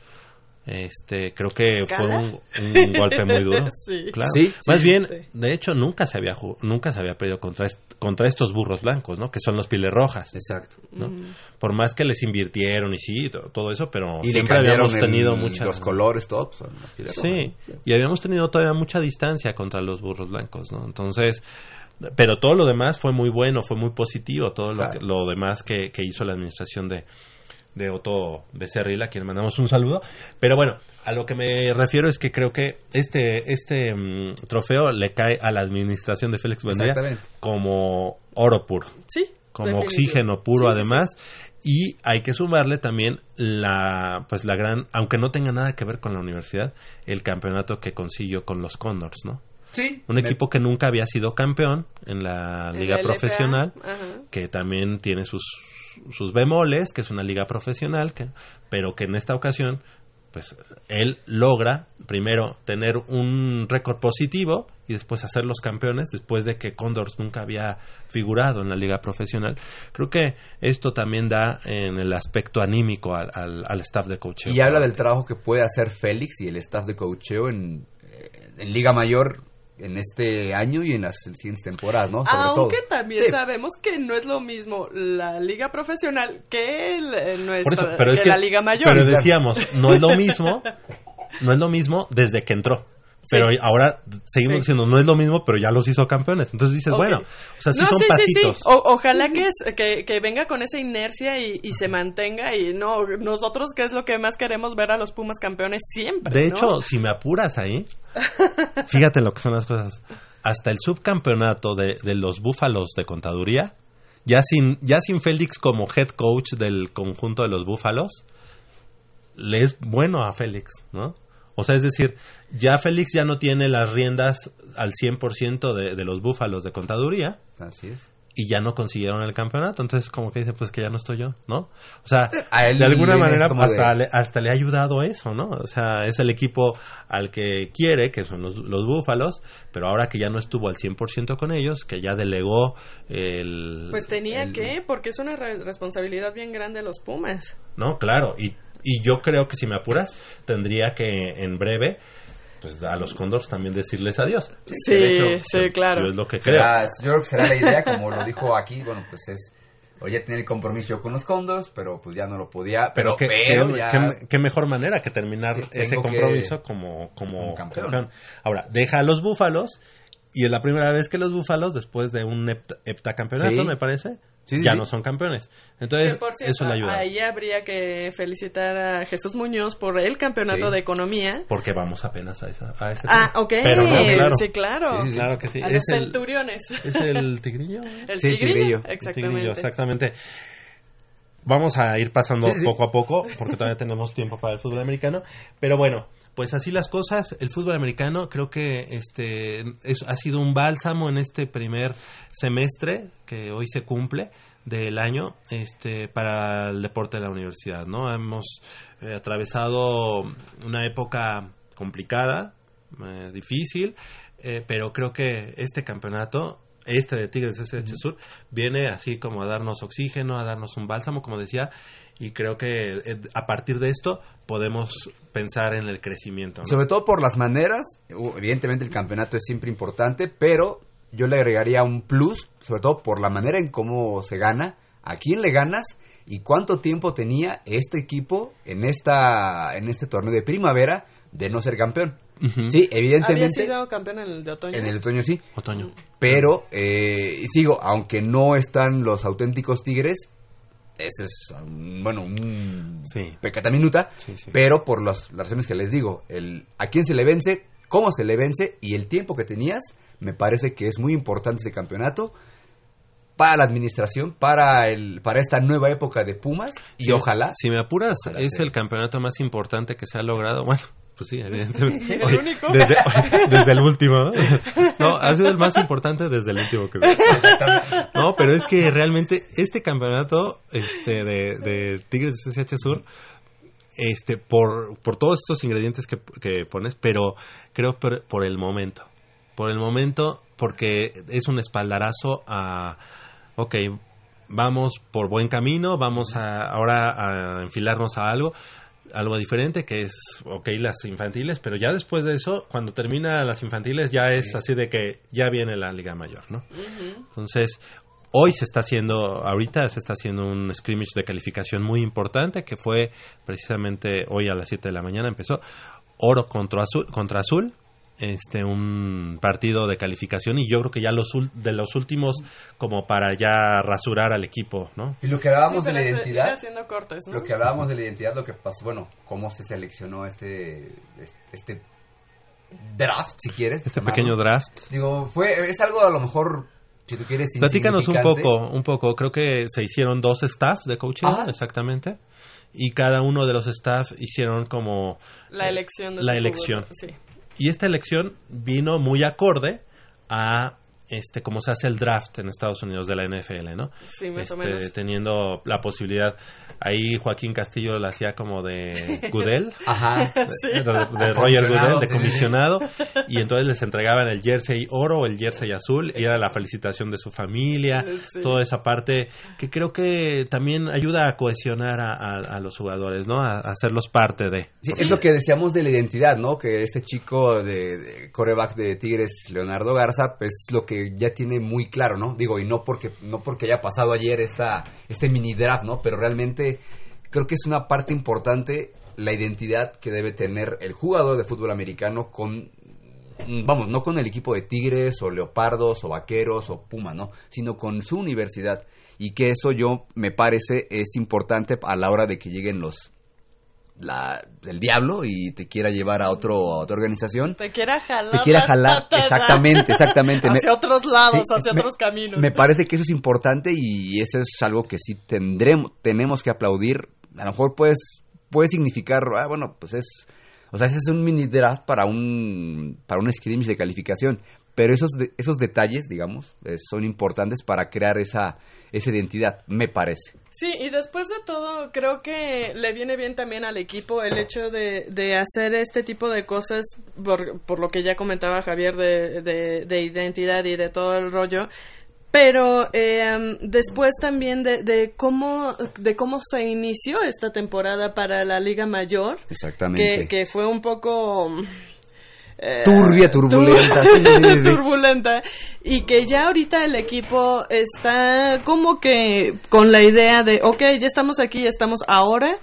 este, creo que fue un, un golpe muy duro. Sí. Claro. Sí, Más sí, bien, sí. de hecho, nunca se había nunca se había perdido contra est- contra estos burros blancos, ¿no? Que son los piles rojas, Exacto. ¿no? Por más que les invirtieron y sí, to- todo eso, pero Y siempre habíamos tenido el- mucha los colores, todo, pues, son las pilas Sí, y habíamos tenido todavía mucha distancia contra los burros blancos, ¿no? Entonces, Pero todo lo demás fue muy bueno, fue muy positivo, todo lo, que- lo demás que, que hizo la administración de, de Otto Becerril, a quien mandamos un saludo. Pero bueno, a lo que me refiero es que creo que este, este mm, trofeo le cae a la administración de Félix Buendía como oro puro Sí. como definitivo. oxígeno puro Sí, sí, además y hay que sumarle también la pues la gran aunque no tenga nada que ver con la universidad el campeonato que consiguió con los Condors no Sí. un me- equipo que nunca había sido campeón en la En liga la profesional ajá. que también tiene sus sus bemoles que es una liga profesional pero que en esta ocasión pues él logra primero tener un récord positivo y después hacer los campeones después de que Condors nunca había figurado en la liga profesional. Creo que esto también da en el aspecto anímico al, staff de coaching. Y habla del trabajo que puede hacer Félix y el staff de coacheo en, eh, en Liga Mayor en este año y en las siguientes temporadas, ¿no? Sobre Aunque todo. también Sí. sabemos que no es lo mismo la liga profesional que el, eh, Por nuestra, eso, pero es que, la liga mayor. pero decíamos, no es lo mismo, no es lo mismo desde que entró. Pero Sí. ahora seguimos Sí. diciendo, no es lo mismo, pero ya los hizo campeones. Entonces dices, bueno, o sea, sí no, son sí. pasitos. O- ojalá que, es- que, que venga con esa inercia y, y se mantenga. Y no, nosotros, que es lo que más queremos ver a los Pumas campeones siempre. De ¿no? hecho, si me apuras ahí, fíjate lo que son las cosas. Hasta el subcampeonato de, de los Búfalos de Contaduría, ya sin, ya sin Félix como head coach del conjunto de los Búfalos, le es bueno a Félix, ¿no? O sea, es decir, ya Félix ya no tiene las riendas al 100% de, de los Búfalos de Contaduría Así es. y ya no consiguieron el campeonato. Entonces, como que dice, pues que ya no estoy yo, ¿no? O sea, A él de alguna manera hasta, de- le, hasta le ha ayudado eso, ¿no? O sea, es el equipo al que quiere, que son los, los Búfalos, pero ahora que ya no estuvo al 100% con ellos, que ya delegó el... Pues tenía el- que, porque es una re- responsabilidad bien grande de los Pumas. No, claro, y, y yo creo que si me apuras, tendría que en breve, pues a los Condors también decirles adiós. Sí, de hecho, sí, claro. Yo es lo que creo. Será- yo creo que será la idea, como lo dijo aquí, bueno, pues es... Hoy ya tenía el compromiso con los condos, pero pues ya no lo podía. Pero, Pero, qué, pero qué- ya... qué- qué mejor manera que terminar Sí, ese que- compromiso como, como, como campeón. campeón. Ahora, deja a los Búfalos y es la primera vez que los Búfalos, después de un hepta- heptacampeonato, Sí. me parece, Sí, ya sí. no son campeones. Entonces, por cierto, eso le ayuda. Ahí habría que felicitar a Jesús Muñoz por el campeonato Sí. de economía. Porque vamos apenas a, esa, a ese Ah, tema. ok. Pero no, claro. Sí, claro. Sí, sí, sí. Claro que sí. A es, los el, centuriones. es el tigrillo. El Sí, tigrillo. tigrillo. El Exactamente. tigrillo, exactamente. Vamos a ir pasando Sí, sí. poco a poco, porque todavía tenemos tiempo para el fútbol americano. Pero bueno, pues así las cosas. El fútbol americano creo que este es- ha sido un bálsamo en este primer semestre que hoy se cumple del año este para el deporte de la universidad no hemos eh, atravesado una época complicada eh, difícil eh, pero creo que este campeonato este de Tigres SH Sur viene así como a darnos oxígeno, a darnos un bálsamo, como decía, y creo que eh, a partir de esto podemos pensar en el crecimiento. ¿no? Sobre todo por las maneras, evidentemente el campeonato es siempre importante, pero yo le agregaría un plus, sobre todo por la manera en cómo se gana, a quién le ganas y cuánto tiempo tenía este equipo en esta en este torneo de primavera de no ser campeón. Sí, ¿Había evidentemente sido campeón en el de otoño? en el otoño sí, Otoño. pero eh, sigo, aunque no están los auténticos Tigres, ese es um, bueno un Sí. pecata minuta, Sí, sí. pero por las, las razones que les digo, el a quién se le vence, cómo se le vence y el tiempo que tenías, me parece que es muy importante ese campeonato para la administración, para el para esta nueva época de Pumas y ojalá Si me apuras, Ojalá es sea. el campeonato más importante que se ha logrado. Bueno, pues sí, evidentemente. ¿El Oye, único? Desde, desde el último. ¿no? Ha sido el más importante desde el último que se No, pero es que realmente este campeonato este, de, de Tigres de SH Sur, este, por, por todos estos ingredientes que, que pones, pero creo por, por el momento. Por el momento, porque es un espaldarazo a, ok, vamos por buen camino, vamos a, ahora a enfilarnos a algo, algo diferente, que es, ok, las infantiles, pero ya después de eso, cuando termina las infantiles, ya es así de que ya viene la Liga Mayor, ¿no? Entonces, hoy se está haciendo, ahorita se está haciendo un scrimmage de calificación muy importante, que fue precisamente hoy a las 7 de la mañana empezó, oro contra azul, contra azul este un partido de calificación y yo creo que ya los de los últimos como para ya rasurar al equipo, ¿no? Y lo que hablábamos Sí, de la identidad, cortes, ¿no? lo que hablábamos de la identidad, lo que pasó, bueno, cómo se seleccionó este, este draft, si quieres. Este llamarlo. pequeño draft. Digo, fue, es algo a lo mejor, si tú quieres, Platícanos un poco, un poco. Creo que se hicieron dos staff de coaching, Ajá. exactamente. Y cada uno de los staff hicieron como La elección de la elección. jugador, sí. Y esta elección vino muy acorde a este cómo se hace el draft en Estados Unidos de la NFL, ¿no? Sí, más o Este, menos. Teniendo la posibilidad. Ahí Joaquín Castillo lo hacía como de Goodell. Ajá. de, de Roger Comisionado, Goodell, de sí, sí, sí. comisionado, y entonces les entregaban el jersey oro o el jersey azul, y era la felicitación de su familia, Sí. toda esa parte que creo que también ayuda a cohesionar a, a- a los jugadores, ¿no? A, a hacerlos parte de. Sí, Es lo que decíamos de la identidad, ¿no? Que este chico de, de coreback de Tigres, Leonardo Garza, pues lo que ya tiene muy claro, ¿no? Digo, y no porque, no porque haya pasado ayer esta, este mini draft, ¿no? Pero realmente creo que es una parte importante la identidad que debe tener el jugador de fútbol americano con vamos, no con el equipo de Tigres o Leopardos o Vaqueros o Puma, ¿no? Sino con su universidad. Y que eso yo me parece es importante a la hora de que lleguen los la, el diablo y te quiera llevar a otro a otra organización. Te quiera jalar. Te quiera jalar, ta, ta, exactamente, exactamente. Me- Hacia otros lados, Sí, hacia me- otros caminos. Me parece que eso es importante y eso es algo que sí tendremos, tenemos que aplaudir. A lo mejor pues puede significar, ah, bueno, pues es, o sea, ese es un mini draft para un, para un scrimmage de calificación. Pero esos, de- esos detalles, digamos, eh, son importantes para crear esa, esa identidad, me parece. Sí, y después de todo, creo que le viene bien también al equipo el hecho de, de hacer este tipo de cosas, por, por lo que ya comentaba Javier de, de, de identidad y de todo el rollo. Pero eh, después también de, de cómo de cómo se inició esta temporada para la Liga Mayor, Exactamente. que, que fue un poco eh, Turbia, turbulenta. tur- Sí, sí, sí, sí. turbulenta y que ya ahorita el equipo está como que con la idea de ok ya estamos aquí ya estamos ahora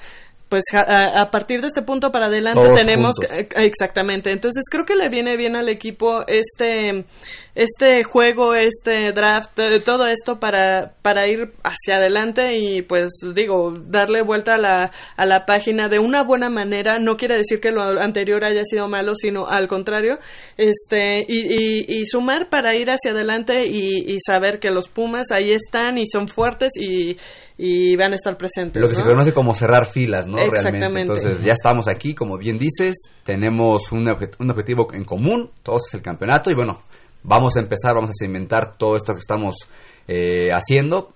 pues a, a partir de este punto para adelante Todos tenemos juntos. eh, exactamente. Entonces creo que le viene bien al equipo este este juego este draft eh, todo esto para para ir hacia adelante y pues digo darle vuelta a la a la página de una buena manera. No quiere decir que lo anterior haya sido malo sino al contrario. Este y, y, y sumar para ir hacia adelante y, y saber que los Pumas ahí están y son fuertes y, y van a estar presentes Lo que se ¿no? conoce como cerrar filas, ¿no? Realmente. Exactamente. Entonces, ya estamos aquí, como bien dices, tenemos un, un objetivo en común, todos es el campeonato, y bueno, vamos a empezar, vamos a cimentar todo esto que estamos eh, haciendo.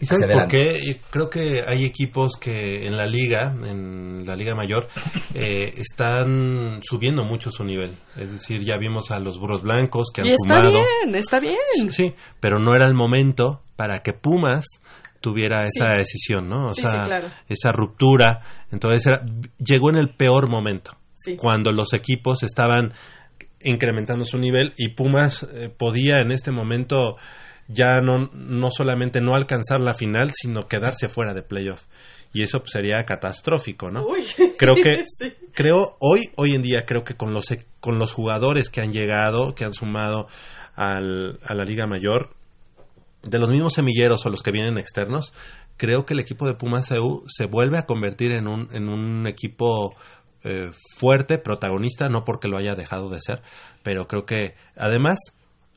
¿Y sabes por qué? Creo que hay equipos que en la liga, en la liga mayor, eh, están subiendo mucho su nivel. Es decir, ya vimos a los burros blancos que han y está bien está bien Sí, pero no era el momento para que Pumas tuviera esa Sí. decisión, ¿no? O Sí, sea, sí, claro. esa ruptura. Entonces era- llegó en el peor momento, Sí. cuando los equipos estaban incrementando su nivel y Pumas eh, podía en este momento ya no, no solamente no alcanzar la final, sino quedarse fuera de playoff. Y eso pues, sería catastrófico, ¿no? Uy. Creo que Sí. creo hoy hoy en día creo que con los e- con los jugadores que han llegado, que han sumado al, a la Liga Mayor, de los mismos semilleros o los que vienen externos, creo que el equipo de Pumas EU se vuelve a convertir en un, en un equipo eh, fuerte, protagonista, no porque lo haya dejado de ser, pero creo que además,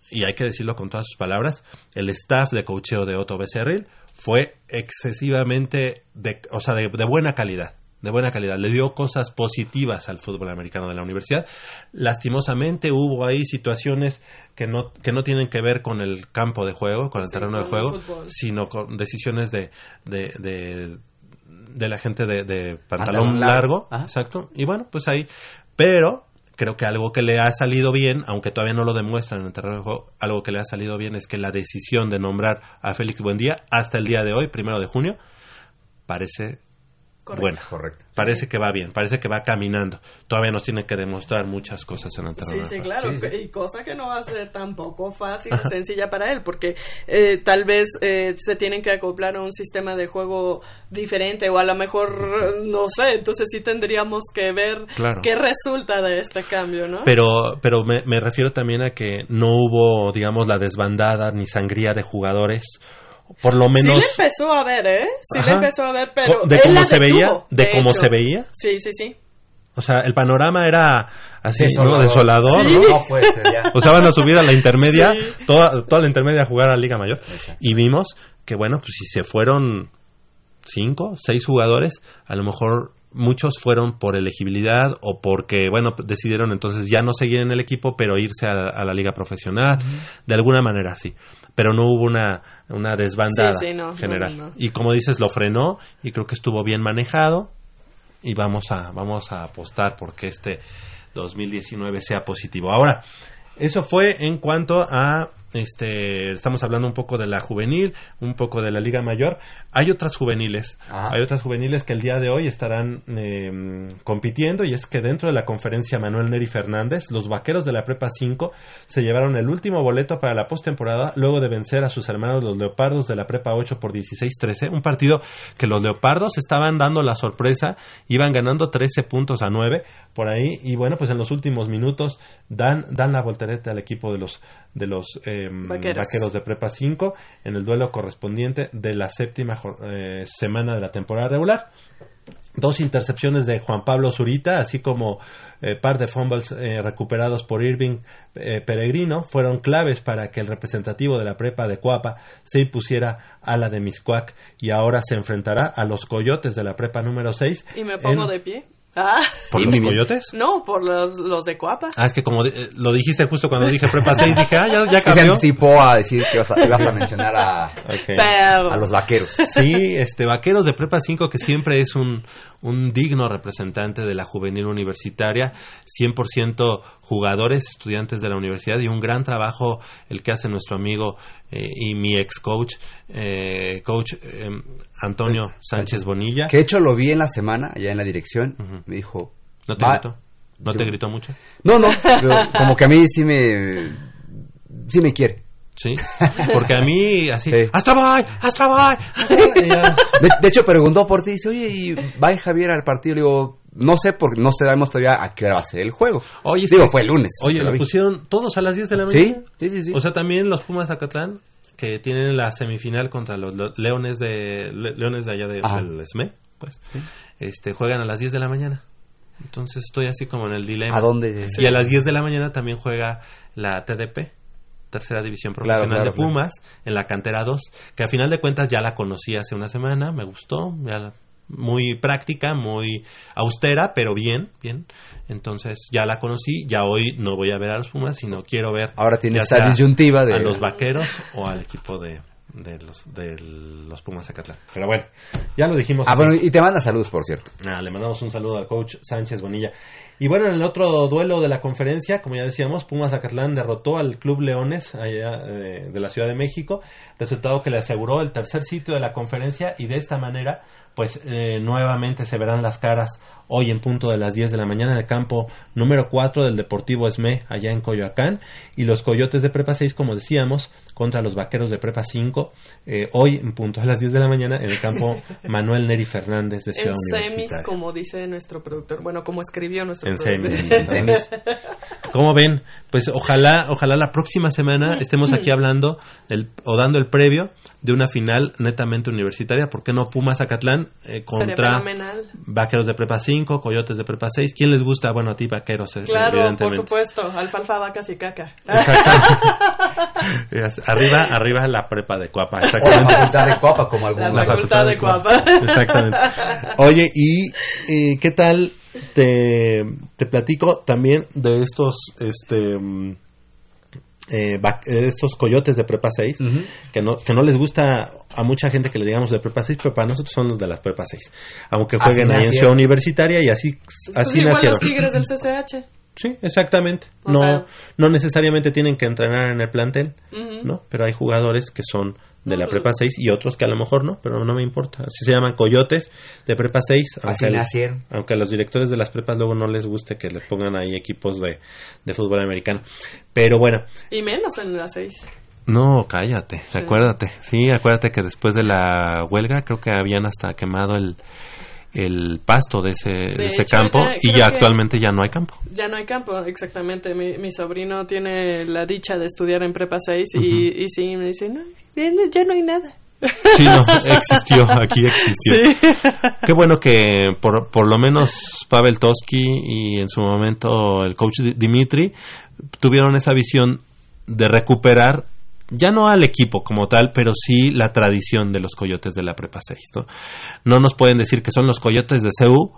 y hay que decirlo con todas sus palabras, el staff de cocheo de Otto Becerril fue excesivamente, de, o sea, de, de buena calidad. De buena calidad, le dio cosas positivas al fútbol americano de la universidad. Lastimosamente hubo ahí situaciones que no, que no tienen que ver con el campo de juego, con el Sí, terreno de con juego, sino con decisiones de, de, de, de la gente de, de pantalón Pantalón largo. largo. Exacto. Y bueno, pues ahí. Pero creo que algo que le ha salido bien, aunque todavía no lo demuestran en el terreno de juego, algo que le ha salido bien es que la decisión de nombrar a Félix Buendía hasta el día de hoy, primero de junio, parece buena. Correcto. Parece que va bien, parece que va caminando. Todavía nos tiene que demostrar muchas cosas en el terreno. Sí, sí, claro. Y cosa que no va a ser tampoco fácil, sencilla para él, porque eh, tal vez eh, se tienen que acoplar a un sistema de juego diferente o a lo mejor, no sé, entonces sí tendríamos que ver Claro. qué resulta de este cambio, ¿no? Pero, pero me, me refiero también a que no hubo, digamos, la desbandada ni sangría de jugadores. Por lo menos. Sí le empezó a ver, ¿eh? Sí Ajá. le empezó a ver, pero... de él cómo la se veía, de cómo hecho. se veía. Sí, sí, sí. O sea, el panorama era así, ¿no? Desolador. Desolador, Sí. ¿no? No puede ser ya. O sea, van a subir a la intermedia, Sí. toda, toda la intermedia a jugar a la Liga Mayor. Exacto. Y vimos que, bueno, pues si se fueron cinco, seis jugadores, a lo mejor muchos fueron por elegibilidad o porque, bueno, decidieron entonces ya no seguir en el equipo, pero irse a, a la liga profesional, de alguna manera sí. Pero no hubo una, una desbandada Sí, sí, no, general. no, no. Y como dices, lo frenó y creo que estuvo bien manejado y vamos a, vamos a apostar porque este 2019 sea positivo. Ahora, eso fue en cuanto a este estamos hablando un poco de la juvenil, un poco de la Liga Mayor. Hay otras juveniles, Ajá. hay otras juveniles que el día de hoy estarán eh, compitiendo y es que dentro de la conferencia Manuel Neri Fernández, los vaqueros de la Prepa 5 se llevaron el último boleto para la postemporada luego de vencer a sus hermanos los Leopardos de la Prepa 8 por 16-13, un partido que los Leopardos estaban dando la sorpresa, iban ganando 13 puntos a 9 por ahí y bueno, pues en los últimos minutos dan dan la voltereta al equipo de los de los eh, Vaqueros. vaqueros de Prepa 5 en el duelo correspondiente de la séptima eh, semana de la temporada regular. Dos intercepciones de Juan Pablo Zurita, así como eh, par de fumbles eh, recuperados por Irving eh, Peregrino, fueron claves para que el representativo de la prepa de Cuapa se impusiera a la de Miscuac y ahora se enfrentará a los Coyotes de la prepa número 6. Y me pongo de pie. Ah, ¿Por los. Coyotes? no, por los, los de Coapa. Ah, es que como di- eh, lo dijiste justo cuando dije prepa 6, dije, ah, ya, ya Sí se cambió. anticipó a decir que ibas a, ibas a mencionar a, Ok. Pero... a los vaqueros. Sí, este Vaqueros de Prepa 5 que siempre es un, un digno representante de la juvenil universitaria, 100% jugadores, estudiantes de la universidad y un gran trabajo el que hace nuestro amigo eh, y mi ex coach, eh, coach eh, Antonio Sánchez Bonilla. Que de hecho lo vi en la semana, allá en la dirección. Me dijo. ¿No te "Va- gritó? ¿No Sí. te gritó mucho? No, no. pero como que a mí sí me. Sí me quiere. Sí, porque a mí así, Sí. ¡Hasta bye! ¡Hasta bye! hasta bye", y ya. De, de hecho, preguntó por ti. Dice, oye, ¿y va Javier al partido? Le digo, no sé, porque no sabemos todavía a qué hora va a ser el juego. Oye, Digo, que- fue el lunes. Oye, lo pusieron todos a las 10 de la mañana. sí, sí, sí. O sea, también los Pumas Acatlán, que tienen la semifinal contra los lo- Leones de Le- Leones de allá de, del SME, pues, este, juegan a las 10 de la mañana. Entonces estoy así como en el dilema. ¿A dónde? Y a las 10 de la mañana también juega la TDP, Tercera División Profesional claro, de Pumas, en la cantera 2, que a final de cuentas ya la conocí hace una semana, me gustó, ya la- muy práctica, muy austera, pero bien, bien. Entonces ya la conocí, ya hoy no voy a ver a los Pumas, sino quiero ver Ahora esa disyuntiva de. a los vaqueros o al equipo de, de los de los Pumas Acatlán. Pero bueno, ya lo dijimos. Ah, así. bueno, y te manda saludos, por cierto. Nada, le mandamos un saludo al coach Sánchez Bonilla. Y bueno, en el otro duelo de la conferencia, como ya decíamos, Pumas Acatlán derrotó al Club Leones allá eh, de la Ciudad de México, resultado que le aseguró el tercer sitio de la conferencia y de esta manera, pues eh, nuevamente se verán las caras hoy en punto de las 10 de la mañana en el campo número 4 del Deportivo Esme, allá en Coyoacán, y los Coyotes de Prepa 6, como decíamos, contra los Vaqueros de Prepa 5, eh, hoy en punto de las 10 de la mañana en el campo Manuel Neri Fernández de Ciudad En semis, como dice nuestro productor. Bueno, como escribió nuestro En productor. semis. En semis. ¿Cómo ven? Pues ojalá, ojalá la próxima semana estemos aquí hablando el- o dando el previo de una final netamente universitaria. ¿Por qué no Pumas Acatlán eh, contra. Vaqueros de Prepa 5, Coyotes de Prepa 6? ¿Quién les gusta? Bueno, a ti, Vaqueros, eh, Claro, por supuesto. Alfalfa, vacas y caca. Es- arriba, arriba la Prepa de Cuapa. O la Exactamente. facultad de Cuapa, como La algunos. facultad de Cuapa. Exactamente. Oye, ¿y eh, qué tal te, te platico también de estos este mm, eh, eh, estos coyotes de prepa 6 Ujú. que no que no les gusta a mucha gente que le digamos de prepa 6 pero para nosotros son los de las prepa 6 aunque jueguen ahí en. Ciudad Universitaria y así Pues así igual nacieron los tigres del CCH. sí exactamente O no sea- no necesariamente tienen que entrenar en el plantel. ¿no? Pero hay jugadores que son de la prepa 6 y otros que a lo mejor no, pero no me importa. Así se llaman coyotes de prepa 6. Así Aunque, nacieron. aunque a los directores de las prepas luego no les guste que les pongan ahí equipos de, de fútbol americano. Pero bueno, Y menos en las seis. no, cállate, acuérdate. Sí, acuérdate que después de la huelga creo que habían hasta quemado el, el pasto de ese, de ese hecho, campo ya- y ya actualmente ya no hay campo. Ya no hay campo, exactamente. Mi, mi sobrino tiene la dicha de estudiar en prepa 6 y, y sí, me dice, no, ya no- hay nada. Sí, no, existió, aquí existió. Qué bueno que por, por lo menos Pavel Toski y en su momento el coach Di- Dimitri tuvieron esa visión de recuperar ya no al equipo como tal, pero sí la tradición de los coyotes de la prepa 6. ¿no? no nos pueden decir que son los coyotes de CEU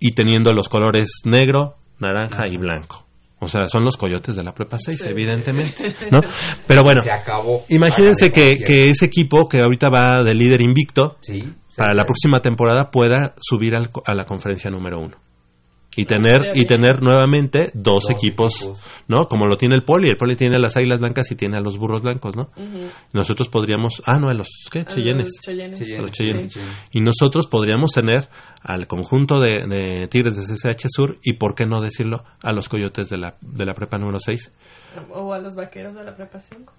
y teniendo los colores negro, naranja y blanco. O sea, son los coyotes de la prepa 6, evidentemente. ¿no? Pero bueno, Se acabó. Imagínense que, ese equipo que ahorita va de líder invicto Sí. para la próxima temporada pueda subir al a la conferencia número uno y tener y tener nuevamente dos, Dos equipos, equipos. no como lo tiene el poli el poli tiene a las águilas blancas y tiene a los burros blancos no nosotros podríamos ah no a los qué A cheyennes los Cheyennes. Cheyenne, los Cheyennes. Y nosotros podríamos tener al conjunto de, de Tigres de CCH Sur y por qué no decirlo a los coyotes de la de la prepa número 6 O a los vaqueros de la prepa 5.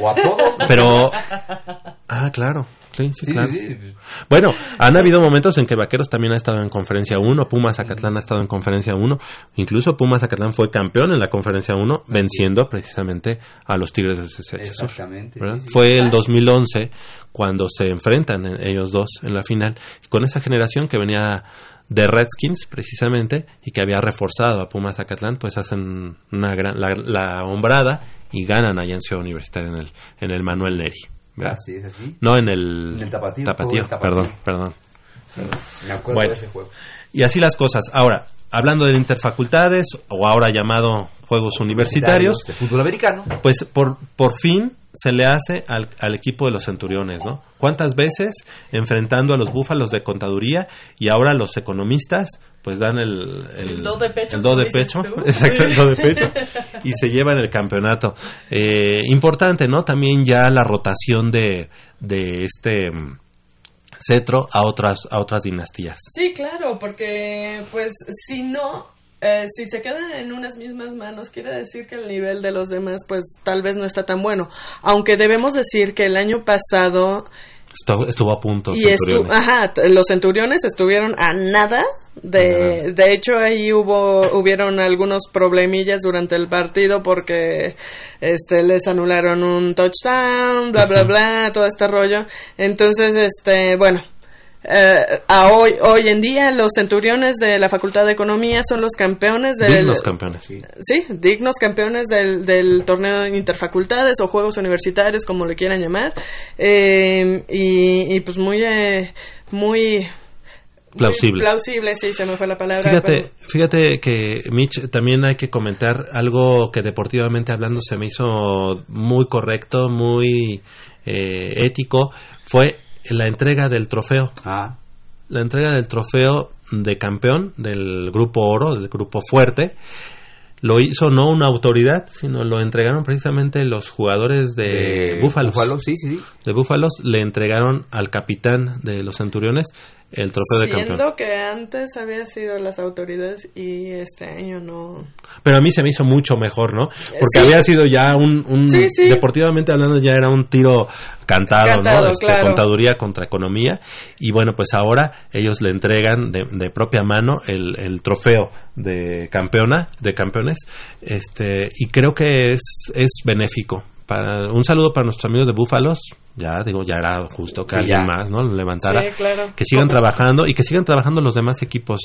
O a todos. pero ah claro sí sí, Sí, claro sí. Bueno, han habido momentos en que Vaqueros también ha estado en conferencia 1, Pumas Zacatlán ha estado en conferencia 1, incluso Pumas Zacatlán fue campeón en la conferencia 1, venciendo precisamente a los Tigres del Sur. Exactamente. ¿verdad? sí, sí. Fue el 2011 cuando se enfrentan en- ellos dos en la final, con esa generación que venía de Redskins precisamente y que había reforzado a Pumas Zacatlán, pues hacen una gran, la, la hombrada y ganan allá en Ciudad Universitaria en el, en el Manuel Neri. ¿Verdad? Así es así. No en el, En el tapatío, tapatío, del tapatío. perdón, perdón. Me acuerdo Bueno. de ese juego. Y así las cosas. Ahora, hablando de interfacultades, o ahora llamado Juegos Universitarios, De fútbol americano. pues por, por fin se le hace al, al equipo de los centuriones, ¿no? ¿Cuántas veces enfrentando a los búfalos de contaduría y ahora los economistas pues dan el... El do de pecho, el do de como dices pecho, tú. exacto, el do de pecho, y se llevan el campeonato. Eh, importante, ¿no? También ya la rotación de, de este mm, cetro a otras, a otras dinastías. Sí, claro, porque pues si no, eh, si se quedan en unas mismas manos, quiere decir que el nivel de los demás pues tal vez no está tan bueno. Aunque debemos decir que el año pasado Estuvo, a punto. y estu- Centuriones. ajá, los centuriones estuvieron a nada de, de hecho ahí hubo hubieron algunos problemillas durante el partido porque este les anularon un touchdown, bla bla bla, todo este rollo. Entonces, este, bueno, eh, a hoy hoy en día los centuriones de la Facultad de Economía son los campeones del Dignos campeones. Sí, dignos campeones del, del torneo de interfacultades o juegos universitarios, como le quieran llamar. Eh, y, y, pues muy, eh, muy... Plausible. plausible, sí, se me fue la palabra. Fíjate, fíjate que Mitch también hay que comentar algo que deportivamente hablando se me hizo muy correcto, muy eh, ético, fue la entrega del trofeo. Ah, La entrega del trofeo de campeón del grupo oro, del grupo fuerte, lo hizo no una autoridad, sino lo entregaron precisamente los jugadores de, Búfalos. Búfalo, sí, sí, sí. De Búfalos le entregaron al capitán de los Centuriones el trofeo de campeón. Siendo que antes había sido las autoridades y este año no. Pero a mí se me hizo mucho mejor, ¿no? Porque Sí. había sido ya un, un- Sí, sí. deportivamente hablando ya era un tiro cantado, Cantado, ¿no? Este, claro. Contaduría contra economía y bueno, pues ahora ellos le entregan de, de propia mano el, el trofeo de campeona, de campeones, este y creo que es es benéfico. Para, un saludo para nuestros amigos de Búfalos, ya digo, ya era justo que Sí, alguien ya. más, ¿no? Lo levantara Sí, claro. que sigan trabajando y que sigan trabajando los demás equipos.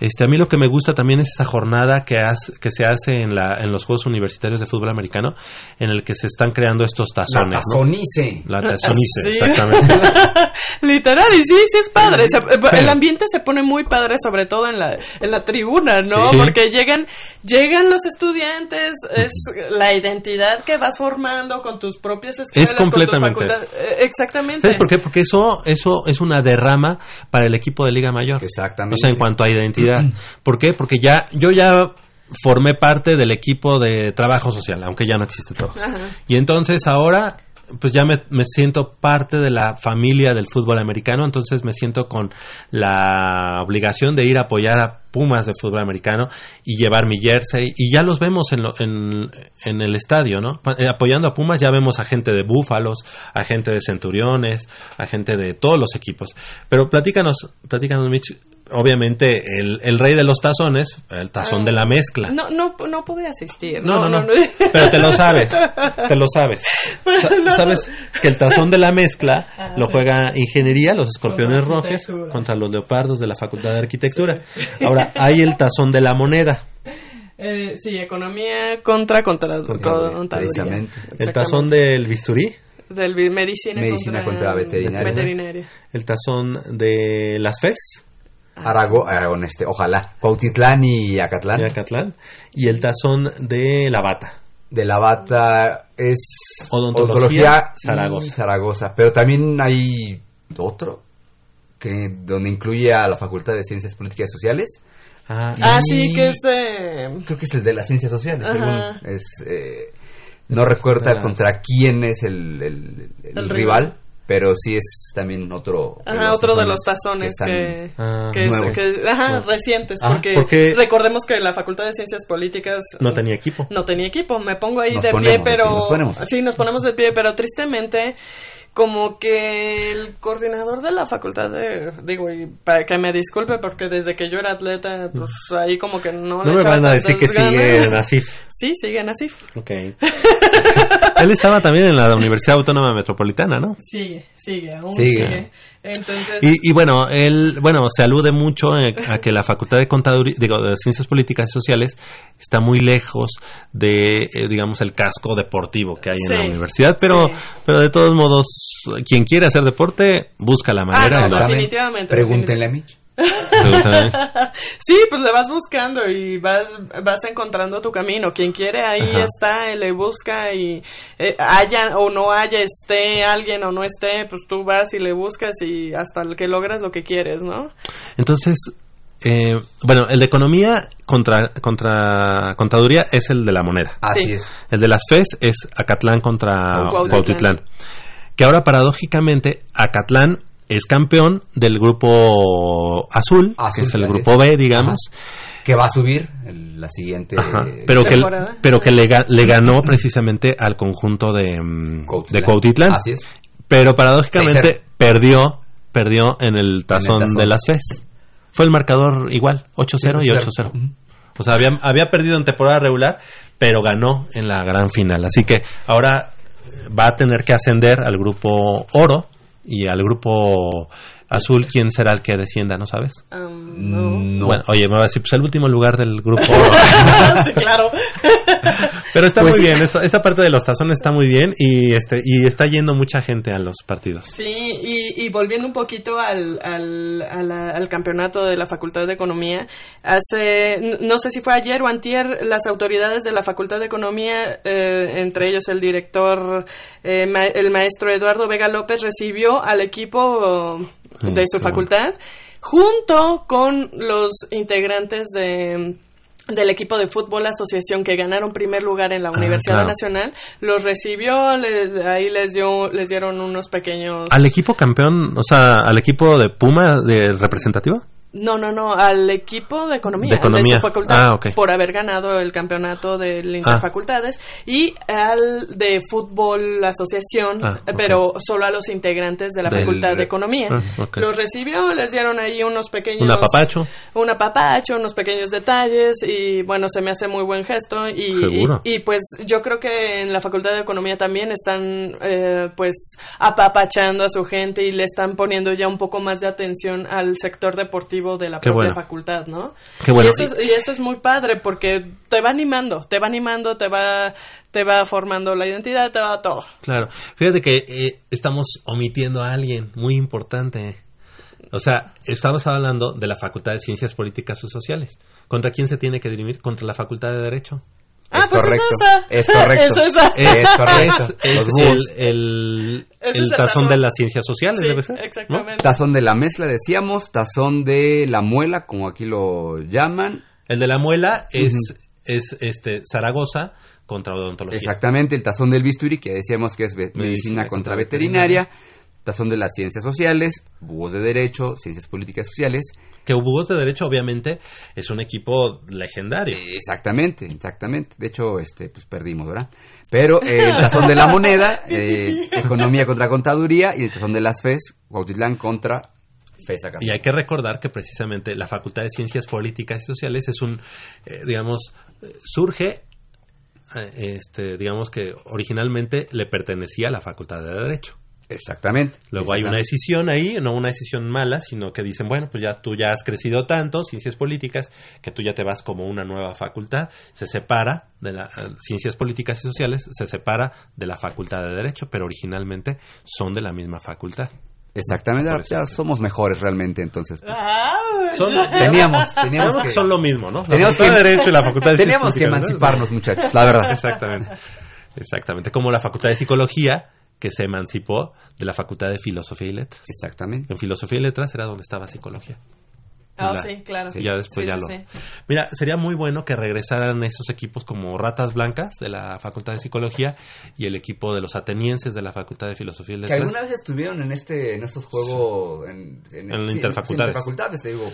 Este, a mí lo que me gusta también es esa jornada que, hace- que se hace en, la, en los Juegos Universitarios de Fútbol Americano, en el que se están creando estos La tazones. ¿no? tazonice. La tazonice, Sí. exactamente. Literal, y sí, sí es padre. Se- eh. El ambiente se pone muy padre, sobre todo en la, en la tribuna, ¿no? Sí. Porque llegan, llegan los estudiantes, es la identidad que vas formando con tus propias escuelas. con tus completamente facultades. Eh, Exactamente. ¿Sabes por qué? Porque eso, eso es una derrama para el equipo de Liga Mayor. Exactamente. O sea, en cuanto a identidad. ¿Por qué? Porque ya, yo ya formé parte del equipo de trabajo social, aunque ya no existe todo. Ajá. Y entonces ahora pues ya me, me siento parte de la familia del fútbol americano, entonces me siento con la obligación de ir a apoyar a Pumas de fútbol americano y llevar mi jersey y ya los vemos en, lo- en, en el estadio, ¿no? Eh, apoyando a Pumas ya vemos a gente de Búfalos, a gente de Centuriones, a gente de todos los equipos. Pero platícanos, platícanos Mitch, obviamente el, el rey de los tazones, el tazón de la mezcla. No, no, no pude asistir. No, no, no. Pero te lo sabes. Te lo sabes. Sa- No. Sabes que el tazón de la mezcla Ah, lo juega Ingeniería, los escorpiones Contra rojos, arquitectura. contra los leopardos de la Facultad de Arquitectura. Ahora, hay el tazón de la moneda. Eh, sí, economía contra contra contaduría. precisamente. El tazón del bisturí. Del medicina, Medicina contra veterinaria. veterinaria. El tazón de las FES Arago- Aragón, este, ojalá. Cuautitlán y Acatlán. de Acatlán. Y el tazón de la bata. De la bata es Odontología, y Zaragoza. Zaragoza. Pero también hay otro que donde incluye a la Facultad de Ciencias Políticas y Sociales. Ah, Ah, Y- sí, que es de... Creo que es el de las ciencias sociales. Ajá. según es, eh, no recuerdo Ah. contra quién es el, el- el El rival, rival. Pero sí es también otro. de Ajá, los otro de los tazones que, Ah, que, es- nuevos. que- ajá, recientes, Ah, porque, porque- recordemos que la Facultad de Ciencias Políticas no tenía equipo. no tenía equipo. Me pongo ahí Nos de ponemos pie, de pero pie, nos ponemos. sí, nos ponemos de pie, pero tristemente como que el coordinador de la facultad de digo y para que me disculpe porque desde que yo era atleta pues ahí como que no No le me van a decir que sigue en ASIF. sí siguen así Ok. Él estaba también en la Universidad Autónoma Metropolitana, ¿no? sigue sigue aún Sigue. sigue, entonces Y, y bueno, él, bueno, se alude mucho a que la Facultad de Contaduría, digo, de Ciencias Políticas y Sociales está muy lejos de, eh, digamos, el casco deportivo que hay en la universidad, pero, sí. pero de todos modos, quien quiere hacer deporte, busca la Ah, manera. no, lo- Exactamente. definitivamente, Pregúntenle a Mitch. Sí, pues le vas buscando y vas, vas encontrando tu camino. Quien quiere ahí Ajá. está, y le busca y eh, haya o no haya, esté alguien o no esté, pues tú vas y le buscas y hasta el que logras lo que quieres, ¿no? Entonces, eh, bueno, el de economía contra, contra contaduría es el de la moneda. Así Sí. es. El de las FES es Acatlán contra. Cuautitlán. Que ahora, paradójicamente, Acatlán es campeón del grupo azul, Azul, que es el grupo es. B, digamos. Que va a subir el- la siguiente. Ajá. Pero que, Temporada. pero que le, ga- le ganó precisamente al conjunto de, mm, Cuautitlán. de Cuautitlán. Así es. Pero paradójicamente 6-0. perdió, perdió en el tazón, tazón. de las FES. Fue el marcador igual, 8-0 y 8-0. Ujú. O sea, había, había perdido en temporada regular, pero ganó en la gran final. Así que ahora va a tener que ascender al grupo oro y al grupo azul. ¿Quién será el que descienda? ¿No sabes? Um, no. No. Bueno, oye, me va a decir, pues el último lugar del grupo sí, claro. pero está Pues muy sí. bien, esta, esta parte de los tazones está muy bien y este y está yendo mucha gente a los partidos. Sí, y, y volviendo un poquito al, al, campeonato de la Facultad de Economía, hace, no sé si fue ayer o antier, las autoridades de la Facultad de Economía, eh, entre ellos el director, eh, ma- el maestro Eduardo Vega López, recibió al equipo de su qué facultad, junto con los integrantes de del equipo de fútbol asociación que ganaron primer lugar en la Ah, Universidad claro. Nacional los recibió le- ahí les dio les dieron unos pequeños Al equipo campeón, o sea, al equipo de Puma de representativo. No no no al equipo de economía De economía. su facultad Ah, por haber ganado el campeonato del interfacultades y al de fútbol asociación Ah, pero solo a los integrantes de la Del- facultad de economía. Ah, los recibió les dieron ahí unos pequeños Un apapacho. un apapacho, unos pequeños detalles y bueno, se me hace muy buen gesto y, y, y, pues yo creo que en la Facultad de Economía también están eh, pues apapachando a su gente y le están poniendo ya un poco más de atención al sector deportivo de la Qué propia bueno. facultad, ¿no? Qué bueno. Y eso, es, y eso es muy padre porque te va animando, te va animando, te va te va formando la identidad, te va todo. Claro. Fíjate que eh, estamos omitiendo a alguien muy importante. O sea, estamos hablando de la Facultad de Ciencias Políticas y Sociales. ¿Contra quién se tiene que dirimir? Contra la Facultad de Derecho. Ah, Es pues correcto. es esa. Es correcto. Es esa. Es correcto. Es el, tazón tazón. de las ciencias sociales, Sí, debe ser. ¿no? exactamente. Tazón de la mezcla, decíamos. Tazón de la muela, como aquí lo llaman. El de la muela es, es este Zaragoza contra odontología. Exactamente, el tazón del bisturí, que decíamos que es medicina, Medicina contra contra veterinaria, tazón de las ciencias sociales, búhos de derecho, ciencias políticas y sociales. Que Búhos de Derecho, obviamente, es un equipo legendario. Exactamente, exactamente. De hecho, este, pues perdimos, ¿verdad? Pero eh, el tazón de la moneda, eh, economía contra contaduría, y el tazón de las FES, Cuautitlán contra FES Y hay que recordar que precisamente la Facultad de Ciencias Políticas y Sociales es un, eh, digamos, eh, surge, eh, este, digamos que originalmente le pertenecía a la Facultad de Derecho. Exactamente. Luego hay una decisión ahí, no una decisión mala, sino que dicen, bueno, pues ya tú ya has crecido tanto, ciencias políticas, que tú ya te vas como una nueva facultad, se separa de las ciencias políticas y sociales, se separa de la facultad de derecho, pero originalmente son de la misma facultad. Exactamente, eso ya somos mejores realmente, entonces. pues, Ah, Son, teníamos, teníamos que, son lo mismo, ¿no? La teníamos facultad que- de derecho y la facultad de ciencias teníamos que emanciparnos, muchachos, la verdad. Exactamente. Exactamente. Como la facultad de psicología, que se emancipó de la facultad de filosofía y letras. Exactamente. En filosofía y letras era donde estaba psicología. Ah, La- sí, claro. Ya después Sí, ya sí, lo. sí. Mira, sería muy bueno que regresaran esos equipos como Ratas Blancas de la Facultad de Psicología y el equipo de los atenienses de la Facultad de Filosofía y Que Letras. alguna vez estuvieron en este en estos juegos en, En la interfacultades. interfacultades, te digo,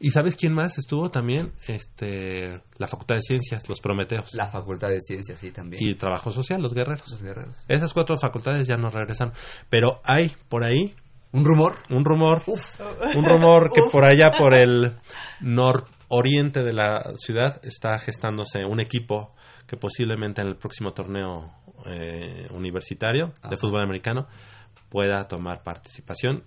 ¿Y sabes quién más estuvo también? Este, la Facultad de Ciencias, los Prometeos. la Facultad de Ciencias, sí, también. Y Trabajo Social, los Guerreros. los guerreros. Esas cuatro facultades ya no regresan. Pero hay por ahí Un rumor. un rumor, un rumor que por allá, por el nororiente de la ciudad, está gestándose un equipo que posiblemente en el próximo torneo eh, universitario de fútbol americano pueda tomar participación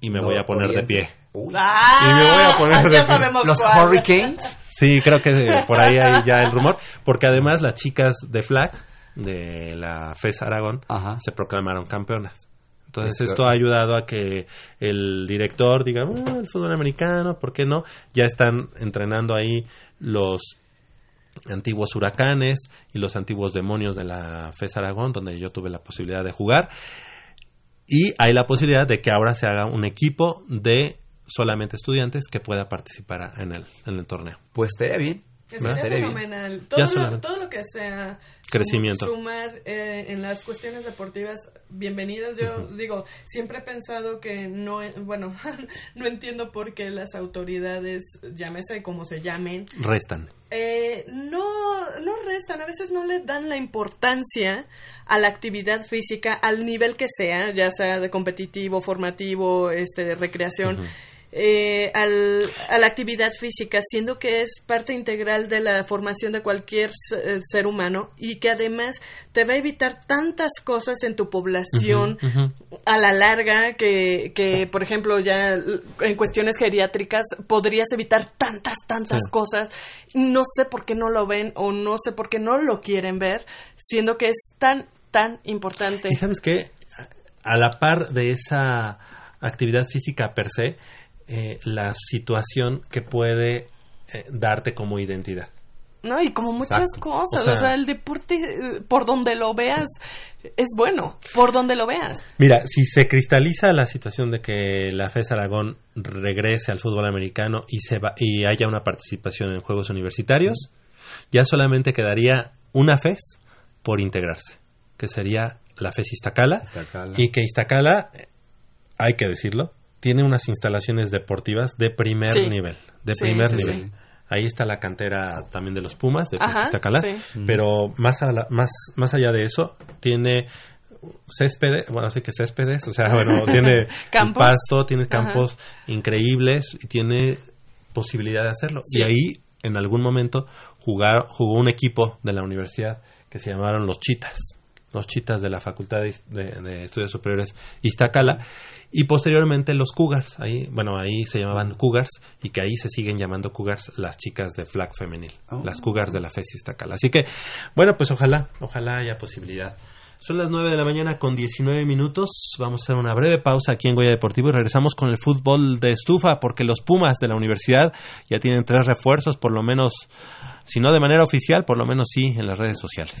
y me No, voy a poner de pie. Uy. Ah, Y me voy a poner de Los cuál. Hurricanes. Sí, creo que por ahí hay ya el rumor, porque además las chicas de FLAG, de la FES Aragón, Ajá. se proclamaron campeonas. Entonces Es esto ha ayudado a que el director diga, "Mm, el fútbol americano, ¿por qué no? Ya están entrenando ahí los antiguos huracanes y los antiguos demonios de la FES Aragón, donde yo tuve la posibilidad de jugar. Y hay la posibilidad de que ahora se haga un equipo de solamente estudiantes que pueda participar en el, en el torneo. Pues estaría bien. Estaría fenomenal. Ya Todo lo, todo lo que sea Crecimiento. sum- Sumar eh, en las cuestiones deportivas, bienvenidas. Yo digo, siempre he pensado que no, eh, bueno, no entiendo por qué las autoridades, llámese como se llamen, Restan. eh, no, no restan, a veces no le dan la importancia a la actividad física al nivel que sea, ya sea de competitivo, formativo, este, de recreación. Eh, al- a la actividad física, siendo que es parte integral de la formación de cualquier eh, ser humano y que además te va a evitar tantas cosas en tu población a la larga que, que, por ejemplo, ya en cuestiones geriátricas podrías evitar tantas, tantas Sí. cosas. No sé por qué no lo ven o no sé por qué no lo quieren ver, siendo que es tan, tan importante. Y sabes qué, a la par de esa actividad física per se, eh, la situación que puede eh, darte como identidad. No, y como muchas Exacto. cosas, O o sea- el deporte, eh, por donde lo veas, es bueno, por donde lo veas. Mira, si se cristaliza la situación de que la FES Aragón regrese al fútbol americano y, se va, y haya una participación en Juegos Universitarios, ya solamente quedaría una FES por integrarse, que sería la FES Iztacala, Iztacala. y que Iztacala, hay que decirlo, tiene unas instalaciones deportivas de primer Sí. nivel, de Sí, primer sí, nivel. sí. Ahí está la cantera también de los Pumas, de Iztacala, sí. pero más, a la- más, más allá de eso, tiene céspedes, bueno, sí que céspedes, o sea, bueno, tiene pasto, tiene Ajá. campos increíbles y tiene posibilidad de hacerlo. Sí. Y ahí, en algún momento, jugar, jugó un equipo de la universidad que se llamaron los Chitas, los Chitas de la Facultad de, de- de Estudios Superiores Iztacala, y posteriormente los Cougars, ahí, bueno, ahí se llamaban Cougars, y que ahí se siguen llamando Cougars las chicas de flag femenil, Oh. las Cougars de la FES Iztacala. Así que, bueno, pues ojalá, ojalá haya posibilidad. Son las 9 de la mañana con 19 minutos. Vamos a hacer una breve pausa aquí en Goya Deportivo y regresamos con el fútbol de estufa porque los Pumas de la universidad ya tienen tres refuerzos, por lo menos, si no de manera oficial, por lo menos sí en las redes sociales.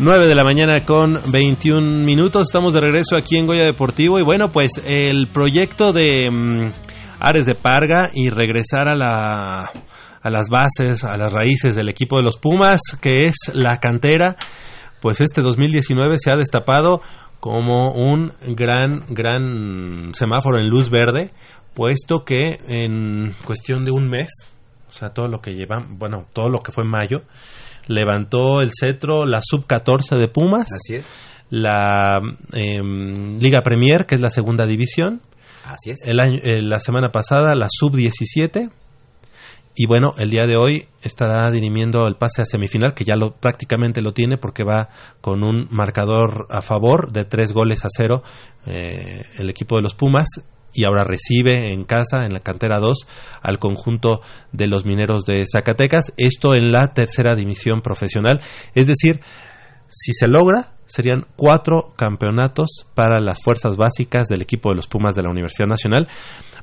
Nueve de la mañana con 21 minutos. Estamos de regreso aquí en Goya Deportivo. Y bueno, pues el proyecto de mm, Ares de Parga y regresar a la a las bases, a las raíces del equipo de los Pumas, que es la cantera, pues este 2019 se ha destapado como un gran, gran semáforo en luz verde, puesto que en cuestión de un mes, o sea, todo lo que lleva, bueno, todo lo que fue mayo, levantó el cetro la sub-14 de Pumas, Así es. la eh, Liga Premier, que es la segunda división, Así es. el año, eh, la semana pasada la sub-17 y bueno, el día de hoy estará dirimiendo el pase a semifinal, que ya lo prácticamente lo tiene porque va con un marcador a favor de tres goles a cero eh, el equipo de los Pumas y ahora recibe en casa, en la cantera 2, al conjunto de los mineros de Zacatecas. Esto en la tercera división profesional. Es decir, si se logra, serían cuatro campeonatos para las fuerzas básicas del equipo de los Pumas de la Universidad Nacional.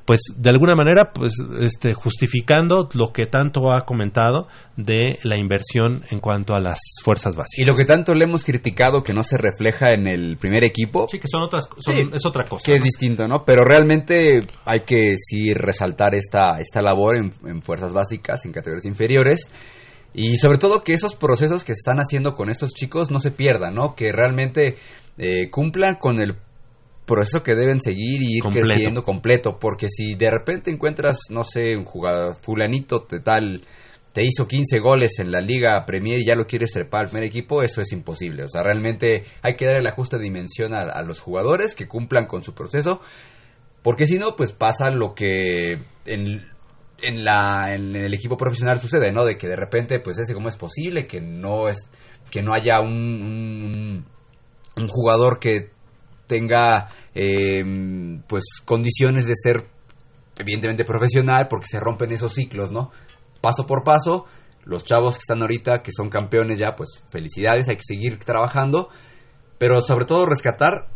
Pues de alguna manera, pues este, justificando lo que tanto ha comentado de la inversión en cuanto a las fuerzas básicas. Y lo que tanto le hemos criticado que no se refleja en el primer equipo, Sí, que son otras, son- Sí. es otra cosa. que es distinto, ¿no? Pero realmente hay que sí resaltar esta, esta labor en, en fuerzas básicas, en categorías inferiores. Y sobre todo que esos procesos que se están haciendo con estos chicos no se pierdan, ¿no? Que realmente eh, cumplan con el proceso que deben seguir y ir Completo. creciendo completo. Porque si de repente encuentras, no sé, un jugador fulanito de tal te hizo 15 goles en la Liga Premier y ya lo quieres trepar al primer equipo, eso es imposible. O sea, realmente hay que darle la justa dimensión a, a los jugadores que cumplan con su proceso, porque si no, pues pasa lo que en, en, la, en el equipo profesional sucede, ¿no? De que de repente, pues ese cómo es posible que no es que no haya un, un, un jugador que tenga eh, pues condiciones de ser evidentemente profesional porque se rompen esos ciclos, ¿no? Paso por paso, los chavos que están ahorita, que son campeones ya, pues felicidades, hay que seguir trabajando, pero sobre todo rescatar